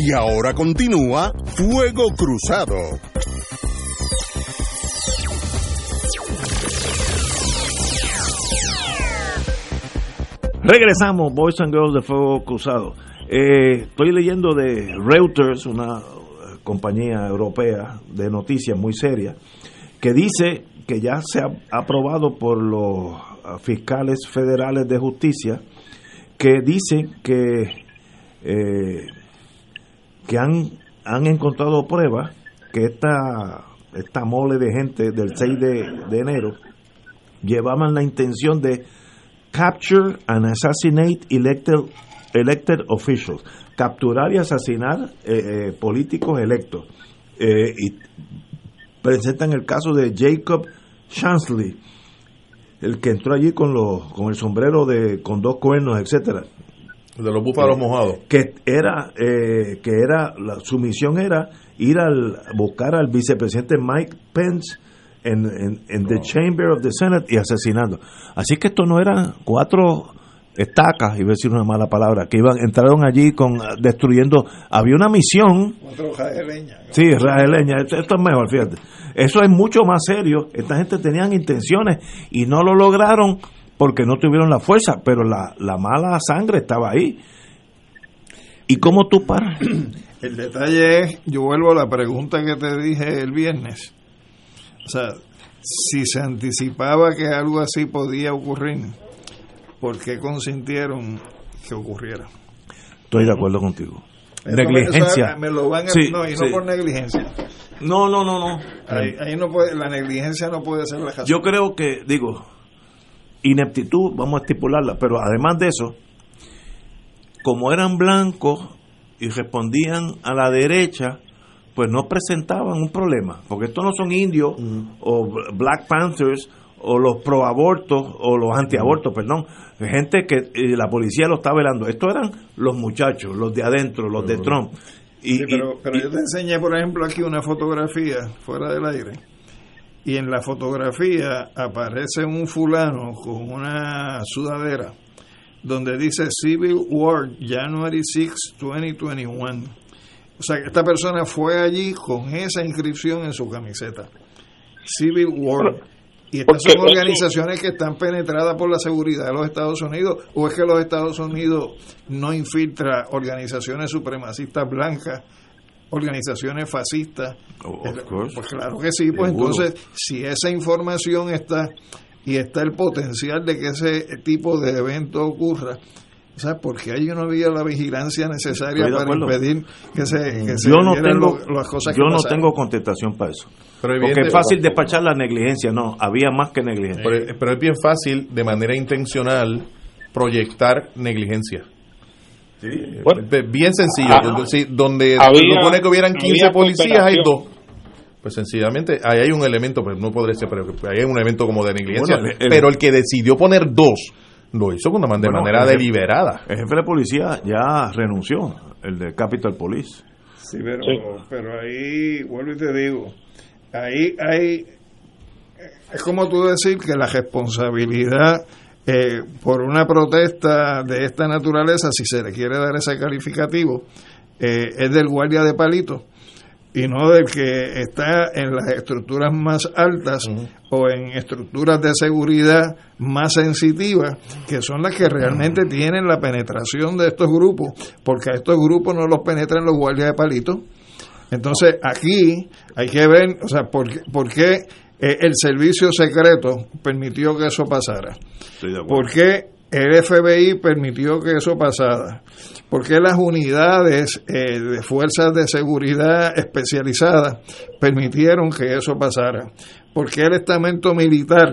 Y ahora continúa Fuego Cruzado. Regresamos, Boys and Girls de Fuego Cruzado. Eh, estoy leyendo de Reuters, una eh, compañía europea de noticias muy seria, que dice que ya se ha aprobado por los ah, fiscales federales de justicia, que dicen que, eh, que han, han encontrado pruebas que esta, esta mole de gente del 6 de, de enero llevaban la intención de capture and assassinate elected, elected officials, capturar y asesinar eh, eh, políticos electos. Eh, y presentan el caso de Jacob Chansley, el que entró allí con los con el sombrero de con dos cuernos, etcétera. De los búfalos Eh, mojados. Que era eh, que era la, su misión era ir al buscar al vicepresidente Mike Pence en, en, en the chamber of the Senate y asesinando. Así que esto no eran cuatro estacas, iba a decir una mala palabra, que iban entraron allí con destruyendo. Había una misión Cuatro hojas de leña. Sí, leña, esto, esto es mejor, fíjate. Eso es mucho más serio. Esta gente tenían intenciones y no lo lograron porque no tuvieron la fuerza, pero la, la mala sangre estaba ahí. ¿Y cómo tú paras? El detalle es, yo vuelvo a la pregunta que te dije el viernes. O sea, si se anticipaba que algo así podía ocurrir, ¿por qué consintieron que ocurriera? Estoy de acuerdo contigo. negligencia. Me lo van a, Sí, no, y no sí. por negligencia. No, no, no, no. Ahí, ahí no puede, la negligencia no puede ser la razón. Yo creo que, digo, ineptitud, vamos a estipularla, pero además de eso, como eran blancos y respondían a la derecha, pues no presentaban un problema, porque estos no son indios o Black Panthers o los pro abortos o los antiabortos, perdón, gente que eh, la policía lo está velando. Estos eran los muchachos, los de adentro, los de Trump. Y, Sí, pero, y- pero y- yo te enseñé, por ejemplo, aquí una fotografía fuera del aire. Y en la fotografía aparece un fulano con una sudadera donde dice Civil War January 6, 2021. O sea, que esta persona fue allí con esa inscripción en su camiseta. Civil War. Y estas son organizaciones que están penetradas por la seguridad de los Estados Unidos. ¿O es que los Estados Unidos no infiltra organizaciones supremacistas blancas, organizaciones fascistas? Eh, Pues claro que sí, pues Seguro. entonces, si esa información está y está el potencial de que ese tipo de evento ocurra, ¿sabes? Porque ahí no había la vigilancia necesaria para impedir que se, que se yo no tengo, lo- las cosas yo no pasaron. tengo contestación para eso. Pero Porque evidente- es fácil despachar la negligencia, no, había más que negligencia. Pero, pero es bien fácil, de manera intencional, proyectar negligencia. Eh, bien sencillo. Ah, donde, había- supone que hubieran 15 había policías, hay dos. Pues sencillamente, ahí hay un elemento, pues no podría ser, pero ahí hay un elemento como de negligencia. Bueno, el- pero el que decidió poner dos, lo hizo con una de Bueno, manera el jefe- deliberada. El jefe de policía ya renunció, el de Capital Police. Sí, pero, pero ahí, vuelvo y te digo, ahí hay, es como tú decir que la responsabilidad eh, por una protesta de esta naturaleza, si se le quiere dar ese calificativo, eh, es del guardia de palito y no del que está en las estructuras más altas o en estructuras de seguridad más sensitivas, que son las que realmente tienen la penetración de estos grupos, porque a estos grupos no los penetran los guardias de palito. Entonces, aquí hay que ver, o sea, por, por qué eh, el servicio secreto permitió que eso pasara. ¿Por qué el FBI permitió que eso pasara? ¿Por qué las unidades eh, de fuerzas de seguridad especializadas permitieron que eso pasara? ¿Por qué el estamento militar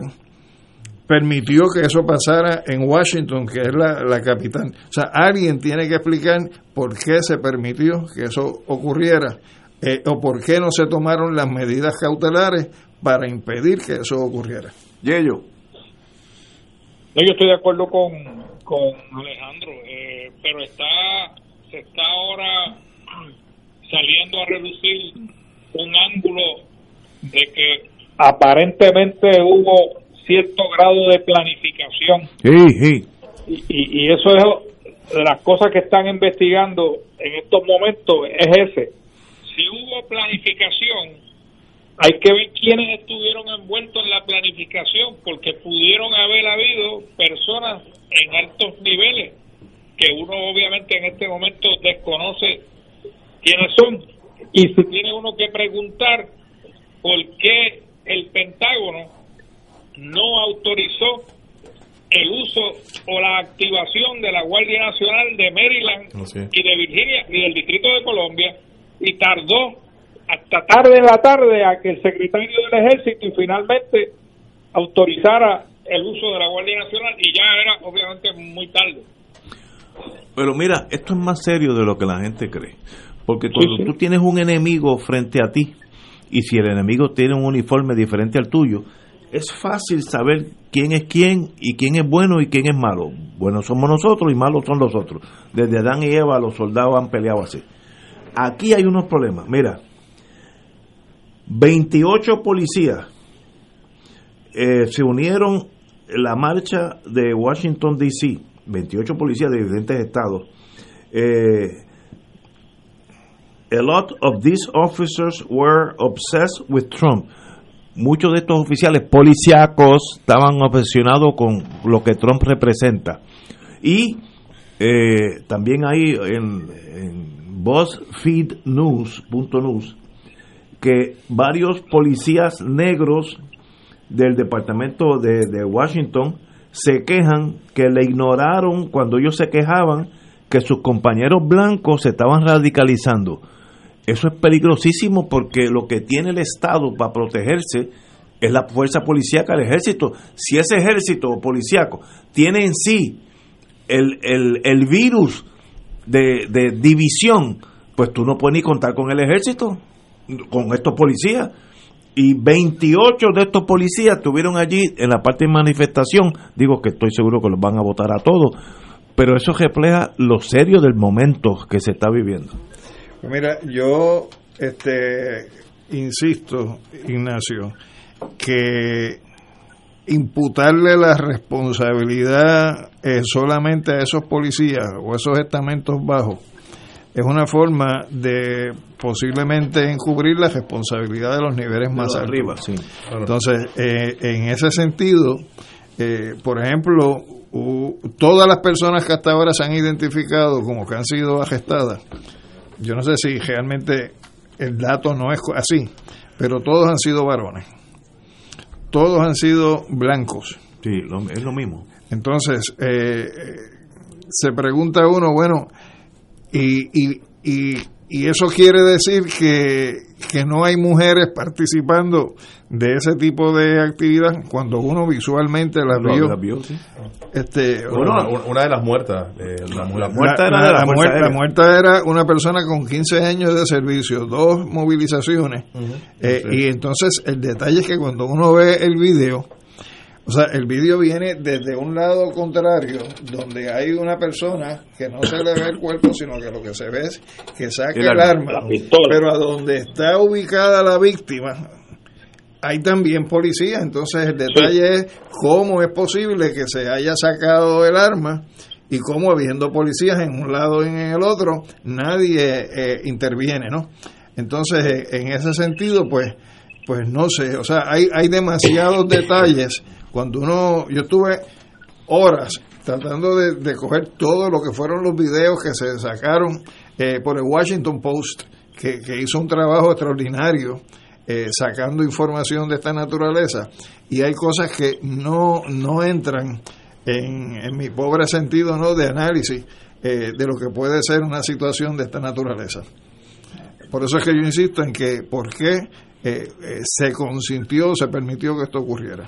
permitió que eso pasara en Washington, que es la, la capital? O sea, alguien tiene que explicar por qué se permitió que eso ocurriera eh, o por qué no se tomaron las medidas cautelares para impedir que eso ocurriera. Yello. No, yo estoy de acuerdo con, con Alejandro, eh, pero está se está ahora saliendo a reducir un ángulo de que aparentemente hubo cierto grado de planificación Sí, sí. y, y, y eso es de las cosas que están investigando en estos momentos es ese. Si hubo planificación, hay que ver quiénes estuvieron envueltos en la planificación, porque pudieron haber habido personas en altos niveles que uno obviamente en este momento desconoce quiénes son. Y si tiene uno que preguntar por qué el Pentágono no autorizó el uso o la activación de la Guardia Nacional de Maryland y de Virginia y del Distrito de Colombia y tardó hasta tarde en la tarde a que el secretario del Ejército y finalmente autorizara el uso de la Guardia Nacional y ya era obviamente muy tarde. Pero mira, esto es más serio de lo que la gente cree. Porque cuando sí. tú tienes un enemigo frente a ti, y si el enemigo tiene un uniforme diferente al tuyo, es fácil saber quién es quién y quién es bueno y quién es malo. Buenos somos nosotros y malos son los otros. Desde Adán y Eva los soldados han peleado así. Aquí hay unos problemas. Mira, 28 policías eh, se unieron en la marcha de Washington, D.C., 28 policías de diferentes estados. Eh, a lot of these officers were obsessed with Trump. Muchos de estos oficiales policíacos estaban obsesionados con lo que Trump representa. Y eh, también hay en, en news, que varios policías negros del departamento de, de Washington se quejan que le ignoraron cuando ellos se quejaban que sus compañeros blancos se estaban radicalizando. Eso es peligrosísimo porque lo que tiene el Estado para protegerse es la fuerza policíaca, el ejército. Si ese ejército policíaco tiene en sí el, el, el virus de, de división, pues tú no puedes ni contar con el ejército, con estos policías. Y 28 de estos policías estuvieron allí en la parte de manifestación. Digo que estoy seguro que los van a votar a todos, pero eso refleja lo serio del momento que se está viviendo. Pues mira, yo este insisto, Ignacio, que imputarle la responsabilidad eh, solamente a esos policías o esos estamentos bajos es una forma de posiblemente encubrir la responsabilidad de los niveles más altos. arriba, sí. Entonces, eh, en ese sentido, eh, por ejemplo, todas las personas que hasta ahora se han identificado como que han sido arrestadas, yo no sé si realmente el dato no es así, pero todos han sido varones. Todos han sido blancos. Sí, lo- es lo mismo. Entonces, eh, se pregunta uno, bueno, y, y, y, y eso quiere decir que, que no hay mujeres participando de ese tipo de actividad cuando uno visualmente las vio. las vio, sí. Este, Bueno, una, una de las muertas. eh, la, la, muerta la- era la la muerta, la muerta una persona con 15 años de servicio, dos movilizaciones. Eh, Sí. Y entonces el detalle es que cuando uno ve el video, o sea, el video viene desde un lado contrario, donde hay una persona que no se le ve el cuerpo, sino que lo que se ve es que saca El el, arma, pero a donde está ubicada la víctima, hay también policías, entonces el detalle es cómo es posible que se haya sacado el arma y cómo habiendo policías en un lado y en el otro, nadie eh, interviene, ¿no? Entonces, eh, en ese sentido, pues, pues no sé, o sea, hay, hay demasiados detalles. Cuando uno, yo estuve horas tratando de, coger todo lo que fueron los videos que se sacaron eh, por el Washington Post, que, hizo un trabajo extraordinario eh, sacando información de esta naturaleza, y hay cosas que no, no entran en, mi pobre sentido ¿no? de análisis eh, de lo que puede ser una situación de esta naturaleza. Por eso es que yo insisto en que por qué eh, se consintió, se permitió que esto ocurriera.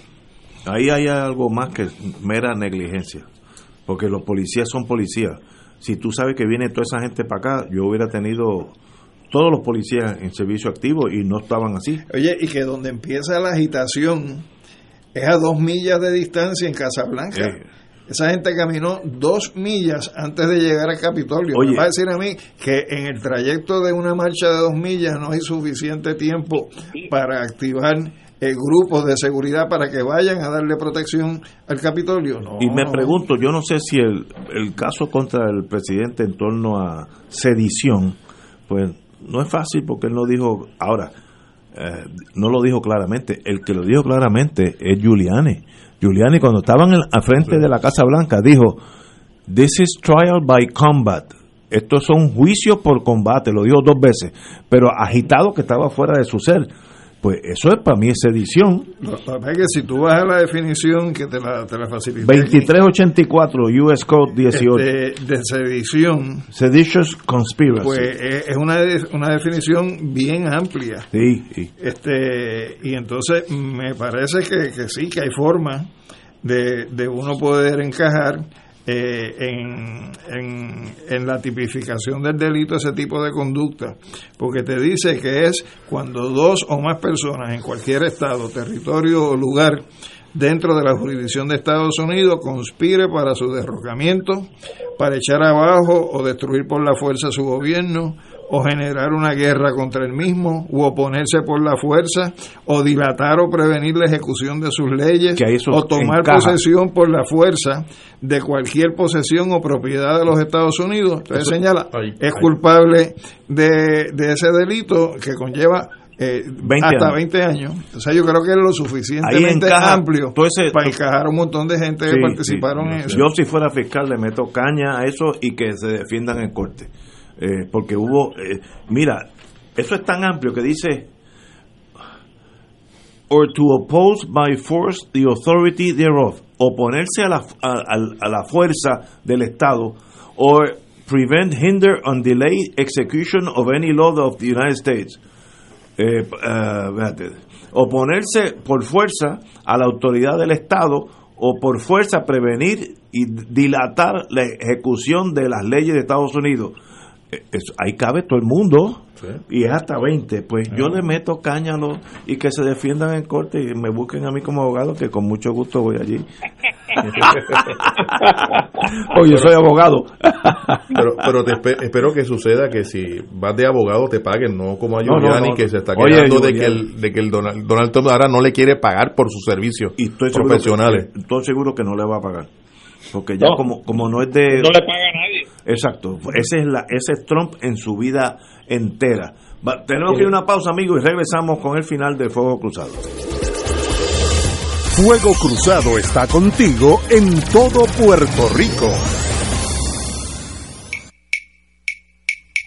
Ahí hay algo más que mera negligencia, porque los policías son policías. Si tú sabes que viene toda esa gente para acá, yo hubiera tenido todos los policías en servicio activo y no estaban así. Oye, y que donde empieza la agitación es a dos millas de distancia en Casablanca. Eh. Esa gente caminó dos millas antes de llegar al Capitolio. Oye. Me va a decir a mí que en el trayecto de una marcha de dos millas no hay suficiente tiempo para activar eh, grupos de seguridad para que vayan a darle protección al Capitolio. No, Y me no. pregunto, yo no sé si el, el caso contra el presidente en torno a sedición, pues no es fácil porque él no dijo, ahora, eh, no lo dijo claramente, el que lo dijo claramente es Giuliani. Giuliani cuando estaban en- al frente de la Casa Blanca dijo, this is trial by combat. Estos son juicios por combate, lo dijo dos veces, pero agitado que estaba fuera de su ser. Pues eso es para mí es sedición. Lo que es que si tú vas a la definición que te la, te la facilité aquí, 2384 US Code 18. este, de sedición, Seditious conspiracy. pues es es una, una definición bien amplia. sí, sí. Este, y entonces me parece que, que sí, que hay forma de, de uno poder encajar eh, en, en, en la tipificación del delito ese tipo de conducta, porque te dice que es cuando dos o más personas en cualquier estado, territorio o lugar dentro de la jurisdicción de Estados Unidos conspire para su derrocamiento, para echar abajo o destruir por la fuerza su gobierno, o generar una guerra contra el mismo, u oponerse por la fuerza, o dilatar o prevenir la ejecución de sus leyes, Que ahí eso o tomar encaja. posesión por la fuerza de cualquier posesión o propiedad de los Estados Unidos. Entonces Eso- señala, ahí, es ahí. culpable de, de ese delito que conlleva eh, 20 hasta años. 20 años. O sea, yo creo que es lo suficientemente encaja amplio ese- para encajar a un montón de gente Sí, que participaron sí. en eso. Yo si fuera fiscal le meto caña a eso y que se defiendan en corte. Eh, porque hubo, eh, mira, eso es tan amplio que dice, or to oppose by force the authority thereof, oponerse a la, a, a- la fuerza del Estado, o prevent, hinder, and delay execution of any law of the United States. Eh, véate, oponerse por fuerza a la autoridad del Estado o por fuerza prevenir y dilatar la ejecución de las leyes de Estados Unidos. Eh, eso- ahí cabe todo el mundo y es hasta 20. Pues yo le meto cáñalo y que se defiendan en corte y me busquen a mí como abogado, que con mucho gusto voy allí. Oye, soy abogado. Pero, pero te espe- espero que suceda que si vas de abogado te paguen, no como a No, no, Giuliani no. que se está Oye, quejando de que el, de que el Donald, Donald Trump ahora no le quiere pagar por sus servicios Estoy seguro profesionales. que- estoy seguro que no le va a pagar. Porque ya No. como, como no es de... No le paga a nadie. Exacto, ese es, la, ese es Trump en su vida entera. Va- tenemos que ir a una pausa, amigos, y regresamos con el final de Fuego Cruzado. Fuego Cruzado está contigo en todo Puerto Rico.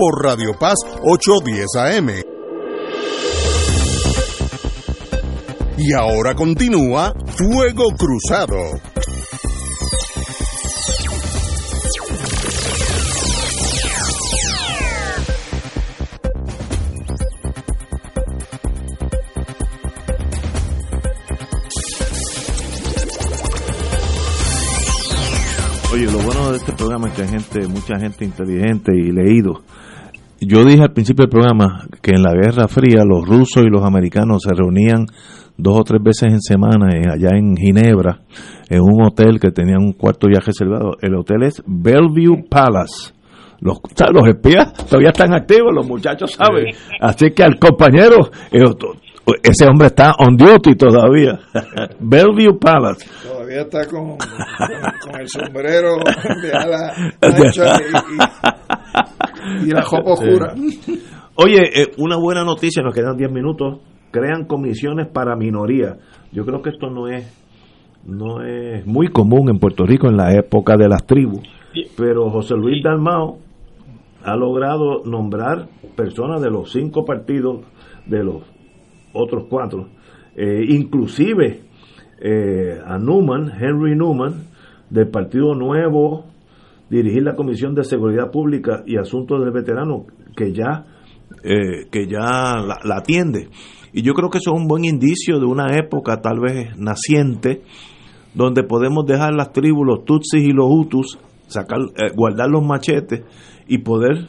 por Radio Paz 810 AM. Y ahora continúa Fuego Cruzado. Oye, lo bueno de este programa es que hay gente, mucha gente inteligente y leído. Yo dije al principio del programa que en la Guerra Fría los rusos y los americanos se reunían dos o tres veces en semana en- allá en Ginebra, en un hotel que tenían un cuarto ya reservado. El hotel es Bellevue Palace. Los, los espías todavía están activos, los muchachos saben. Así que al compañero, eh, ese hombre está on duty todavía. Bellevue Palace. Todavía está con, con, con el sombrero de ala ancha y, y- y la jopa oscura. Oye, eh, una buena noticia, nos quedan 10 minutos. Crean comisiones para minorías. Yo creo que esto no es no es muy común en Puerto Rico en la época de las tribus, pero José Luis Dalmao ha logrado nombrar personas de los cinco partidos de los otros cuatro, eh, inclusive eh, a Newman, Henry Newman, del Partido Nuevo, dirigir la Comisión de Seguridad Pública y Asuntos del Veterano, que ya, eh, que ya la, atiende. Y yo creo que eso es un buen indicio de una época tal vez naciente, donde podemos dejar las tribus, los tutsis y los hutus, sacar, eh, guardar los machetes y poder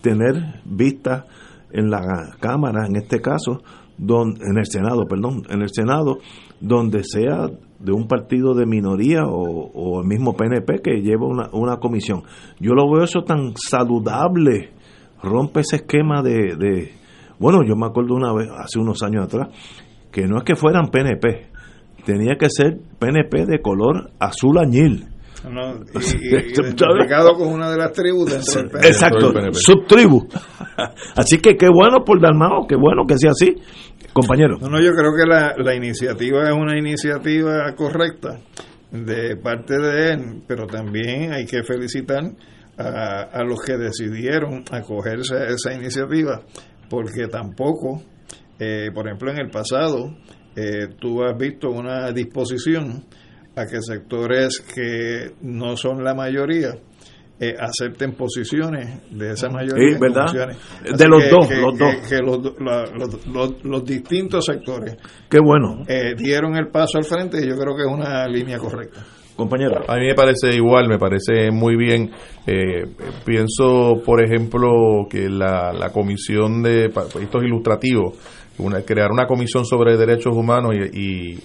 tener vistas en la Cámara, en este caso, don, en el Senado, perdón, en el Senado, donde sea de un partido de minoría o, o el mismo PNP que lleva una, una comisión. Yo lo veo eso tan saludable, rompe ese esquema de, de, bueno, yo me acuerdo una vez, hace unos años atrás, que no es que fueran PNP, tenía que ser PNP de color azul añil. No, y, y- con una de las tribus del PNP. Exacto, subtribu. Así que qué bueno por Dalmao, qué bueno que sea así, compañero. No, no, yo creo que la, la iniciativa es una iniciativa correcta de parte de él, pero también hay que felicitar a, a los que decidieron acogerse a esa iniciativa, porque tampoco, eh, por ejemplo, en el pasado, eh, tú has visto una disposición a que sectores que no son la mayoría eh, acepten posiciones de esa mayoría. Sí, ¿verdad? De los que- dos, que- los que- dos. que los, la- los- los- los distintos sectores Qué bueno. eh, dieron el paso al frente y yo creo que es una línea correcta. Compañero. A mí me parece igual, me parece muy bien. Eh, pienso, por ejemplo, que la, la comisión de esto es ilustrativo, una, crear una comisión sobre derechos humanos y, y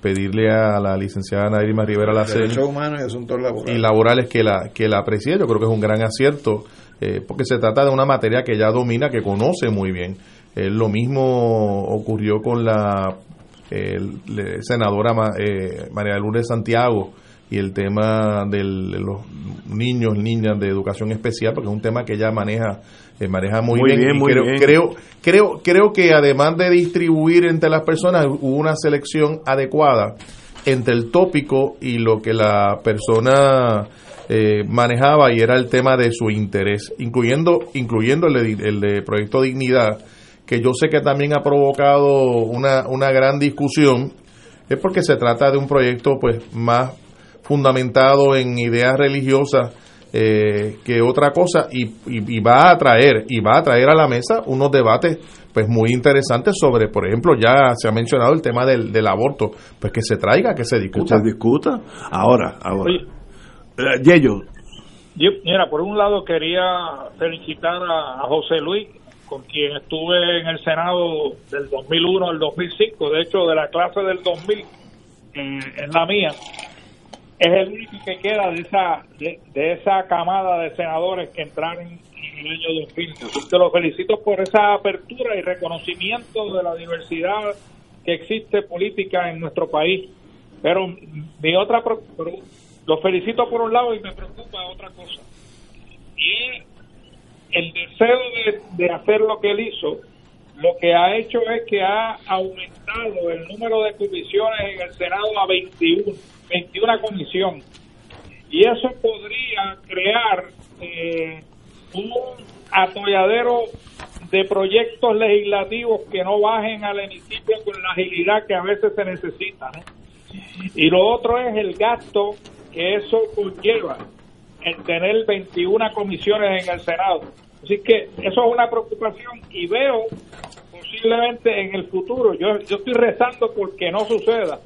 pedirle a la licenciada Nadirma Rivera Lacel Derechos humanos y asuntos laborales. y laborales que la que la preside yo creo que es un gran acierto eh, porque se trata de una materia que ella domina que conoce muy bien Eh, lo mismo ocurrió con la eh, senadora Ma- eh, María Lourdes Santiago y el tema de los niños niñas de educación especial porque es un tema que ella maneja eh, maneja muy, Muy bien, bien, y muy creo, bien. creo creo creo que además de distribuir entre las personas hubo una selección adecuada entre el tópico y lo que la persona eh, manejaba y era el tema de su interés, incluyendo incluyendo el de, el de Proyecto Dignidad, que yo sé que también ha provocado una, una gran discusión, es porque se trata de un proyecto pues más fundamentado en ideas religiosas eh, que otra cosa y, y- y va a traer y va a traer a la mesa unos debates pues muy interesantes sobre por ejemplo ya se ha mencionado el tema del, del aborto pues que se traiga que se Que discuta se discuta. Ahora, ahora. Oye. Eh, Yello, Yo, mira, por un lado quería felicitar a, a José Luis, con quien estuve en el Senado del 2001 al 2005, de hecho de la clase del 2000, eh, en la mía, es el único que queda de esa de, esa camada de senadores que entraron en el año 2000. Así que lo felicito por esa apertura y reconocimiento de la diversidad que existe política en nuestro país. Pero mi otra pro- lo felicito por un lado y me preocupa otra cosa. Y el deseo de, de hacer lo que él hizo, lo que ha hecho es que ha aumentado el número de comisiones en el Senado a 21, 21 comisión. Y eso podría crear eh, un atolladero de proyectos legislativos que no bajen al hemiciclo con la agilidad que a veces se necesita. Y lo otro es el gasto que eso conlleva en tener 21 comisiones en el Senado. Así que eso es una preocupación y veo posiblemente en el futuro, yo, yo estoy rezando porque no suceda,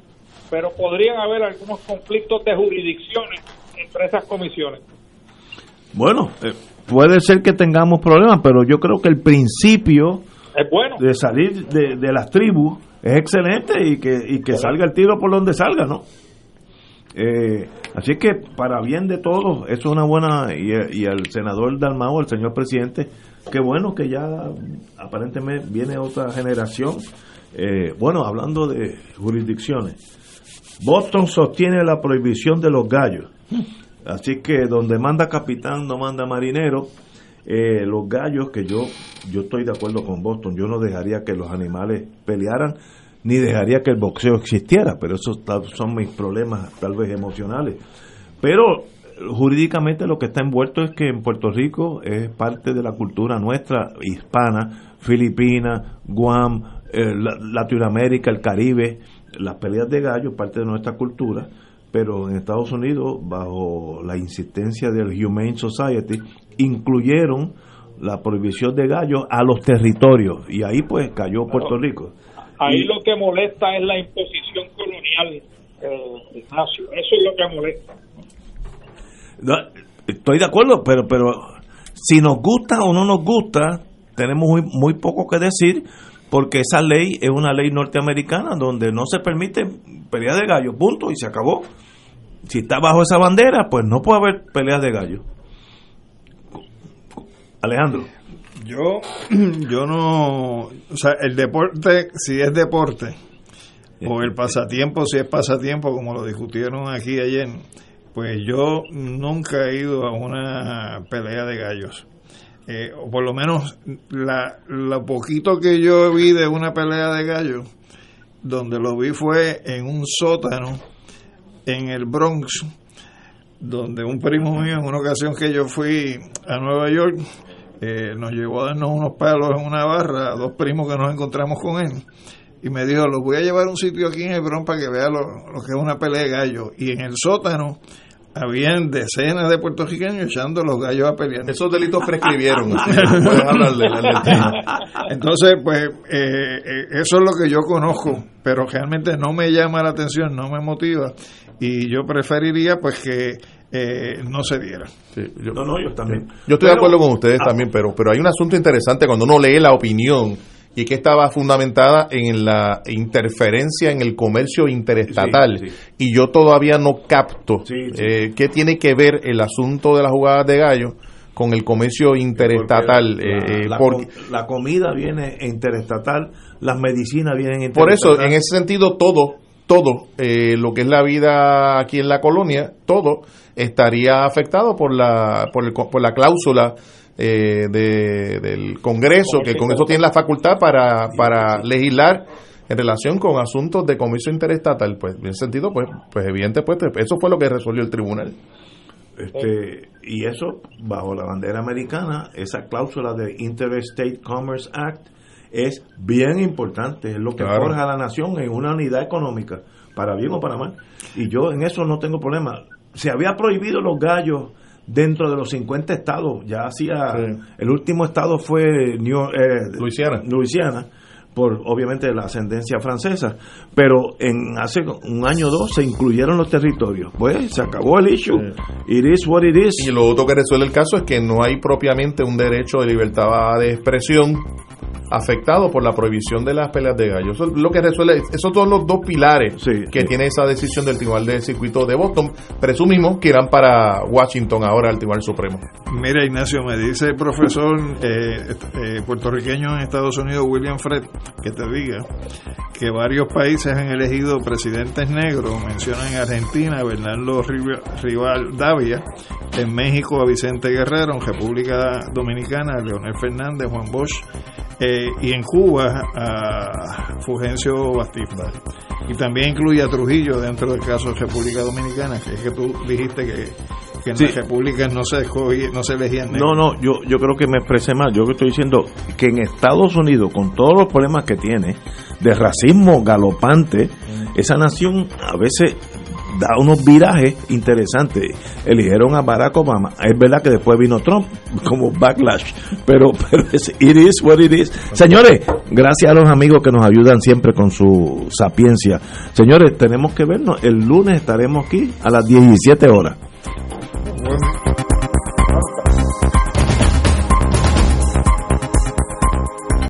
pero podrían haber algunos conflictos de jurisdicciones entre esas comisiones. bueno, eh, puede ser que tengamos problemas, pero yo creo que el principio Es bueno. de salir de, de las tribus es excelente y que, y que salga el tiro por donde salga, ¿no? Eh, así que para bien de todos, eso es una buena, y, y al senador Dalmao, el señor presidente, qué bueno que ya aparentemente viene otra generación. Eh, bueno, hablando de jurisdicciones, Boston sostiene la prohibición de los gallos. Así que donde manda capitán no manda marinero. Eh, los gallos, que yo, yo estoy de acuerdo con Boston, yo no dejaría que los animales pelearan, ni dejaría que el boxeo existiera, pero esos son mis problemas tal vez emocionales. Pero jurídicamente lo que está envuelto es que en Puerto Rico es parte de la cultura nuestra hispana, Filipinas, Guam, eh, la- Latinoamérica, el Caribe, las peleas de gallos, parte de nuestra cultura, pero en Estados Unidos, bajo la insistencia del Humane Society, incluyeron la prohibición de gallos a los territorios y ahí pues cayó Puerto Rico. Ahí Y- lo que molesta es la imposición colonial, eh, Ignacio. Eso es lo que molesta. No, estoy de acuerdo, pero pero si nos gusta o no nos gusta, tenemos muy, muy poco que decir porque esa ley es una ley norteamericana donde no se permite pelea de gallo, punto, y se acabó. Si está bajo esa bandera, pues no puede haber peleas de gallo. Alejandro. Yo, yo no, o sea, el deporte, si es deporte, o el pasatiempo, si es pasatiempo, como lo discutieron aquí ayer, pues yo nunca he ido a una pelea de gallos. Eh, o por lo menos la, lo poquito que yo vi de una pelea de gallos, donde lo vi fue en un sótano en el Bronx, donde un primo mío en una ocasión que yo fui a Nueva York, eh, nos llevó a darnos unos palos en una barra, dos primos que nos encontramos con él, y me dijo, los voy a llevar a un sitio aquí en el Bronx para que vea lo, lo que es una pelea de gallos. Y en el sótano habían decenas de puertorriqueños echando los gallos a pelear. Esos delitos prescribieron. Entonces, pues, eh, eh, eso es lo que yo conozco, pero realmente no me llama la atención, no me motiva, y yo preferiría, pues, que eh, no se diera. yo, no, no, yo también. Yo estoy de acuerdo con ustedes también, pero, pero hay un asunto interesante cuando uno lee la opinión y que estaba fundamentada en la interferencia en el comercio interestatal. Y yo todavía no capto eh, qué tiene que ver el asunto de las jugadas de gallo con el comercio interestatal. La, eh, la, porque- la comida viene interestatal, las medicinas vienen por eso, interestatal. en ese sentido, todo, todo, eh, lo que es la vida aquí en la colonia, todo estaría afectado por la, por, el- por la cláusula eh, de- del Congreso, que el Congreso tiene la facultad para, para legislar en relación con asuntos de comercio interestatal. Pues, en ese sentido, pues, pues evidente, pues, eso fue lo que resolvió el tribunal. Este, y eso, bajo la bandera americana, esa cláusula de Interstate Commerce Act es bien importante, es lo que Claro. forja a la nación en una unidad económica, para bien o para mal. Y yo en eso no tengo problema. Se había prohibido los gallos dentro de los 50 estados, ya hacía, el último estado fue New, eh, Luisiana. Luisiana, por obviamente la ascendencia francesa, pero en hace un año o dos se incluyeron los territorios. Pues se acabó el issue. It is what it is. Y lo otro que resuelve el caso es que no hay propiamente un derecho de libertad de expresión afectado por la prohibición de las peleas de gallo. Eso es lo que resuelve, esos son los dos pilares que tiene esa decisión del Tribunal del Circuito de Boston. Presumimos que irán para Washington ahora al Tribunal Supremo. Mira, Ignacio, me dice el profesor eh, eh, puertorriqueño en Estados Unidos, William Fred, que te diga que varios países han elegido presidentes negros. Mencionan en Argentina a Bernardo Riva- Rival Davia, en México a Vicente Guerrero, en República Dominicana a Leonel Fernández, Juan Bosch, eh, y en Cuba a Fulgencio Batista. Y también incluye a Trujillo dentro del caso de República Dominicana, que es que tú dijiste que, que en Sí. las repúblicas no se escogía- no se elegían negros. No, no, yo, yo creo que me expresé mal. Yo que estoy diciendo que en Estados Unidos, con todos los problemas que tiene, de racismo galopante, esa nación a veces da unos virajes interesantes. Eligieron a Barack Obama. Es verdad que después vino Trump como backlash, pero, pero es, it is what it is. Señores, gracias a los amigos que nos ayudan siempre con su sapiencia. Señores, tenemos que vernos. El lunes estaremos aquí a las 17 horas.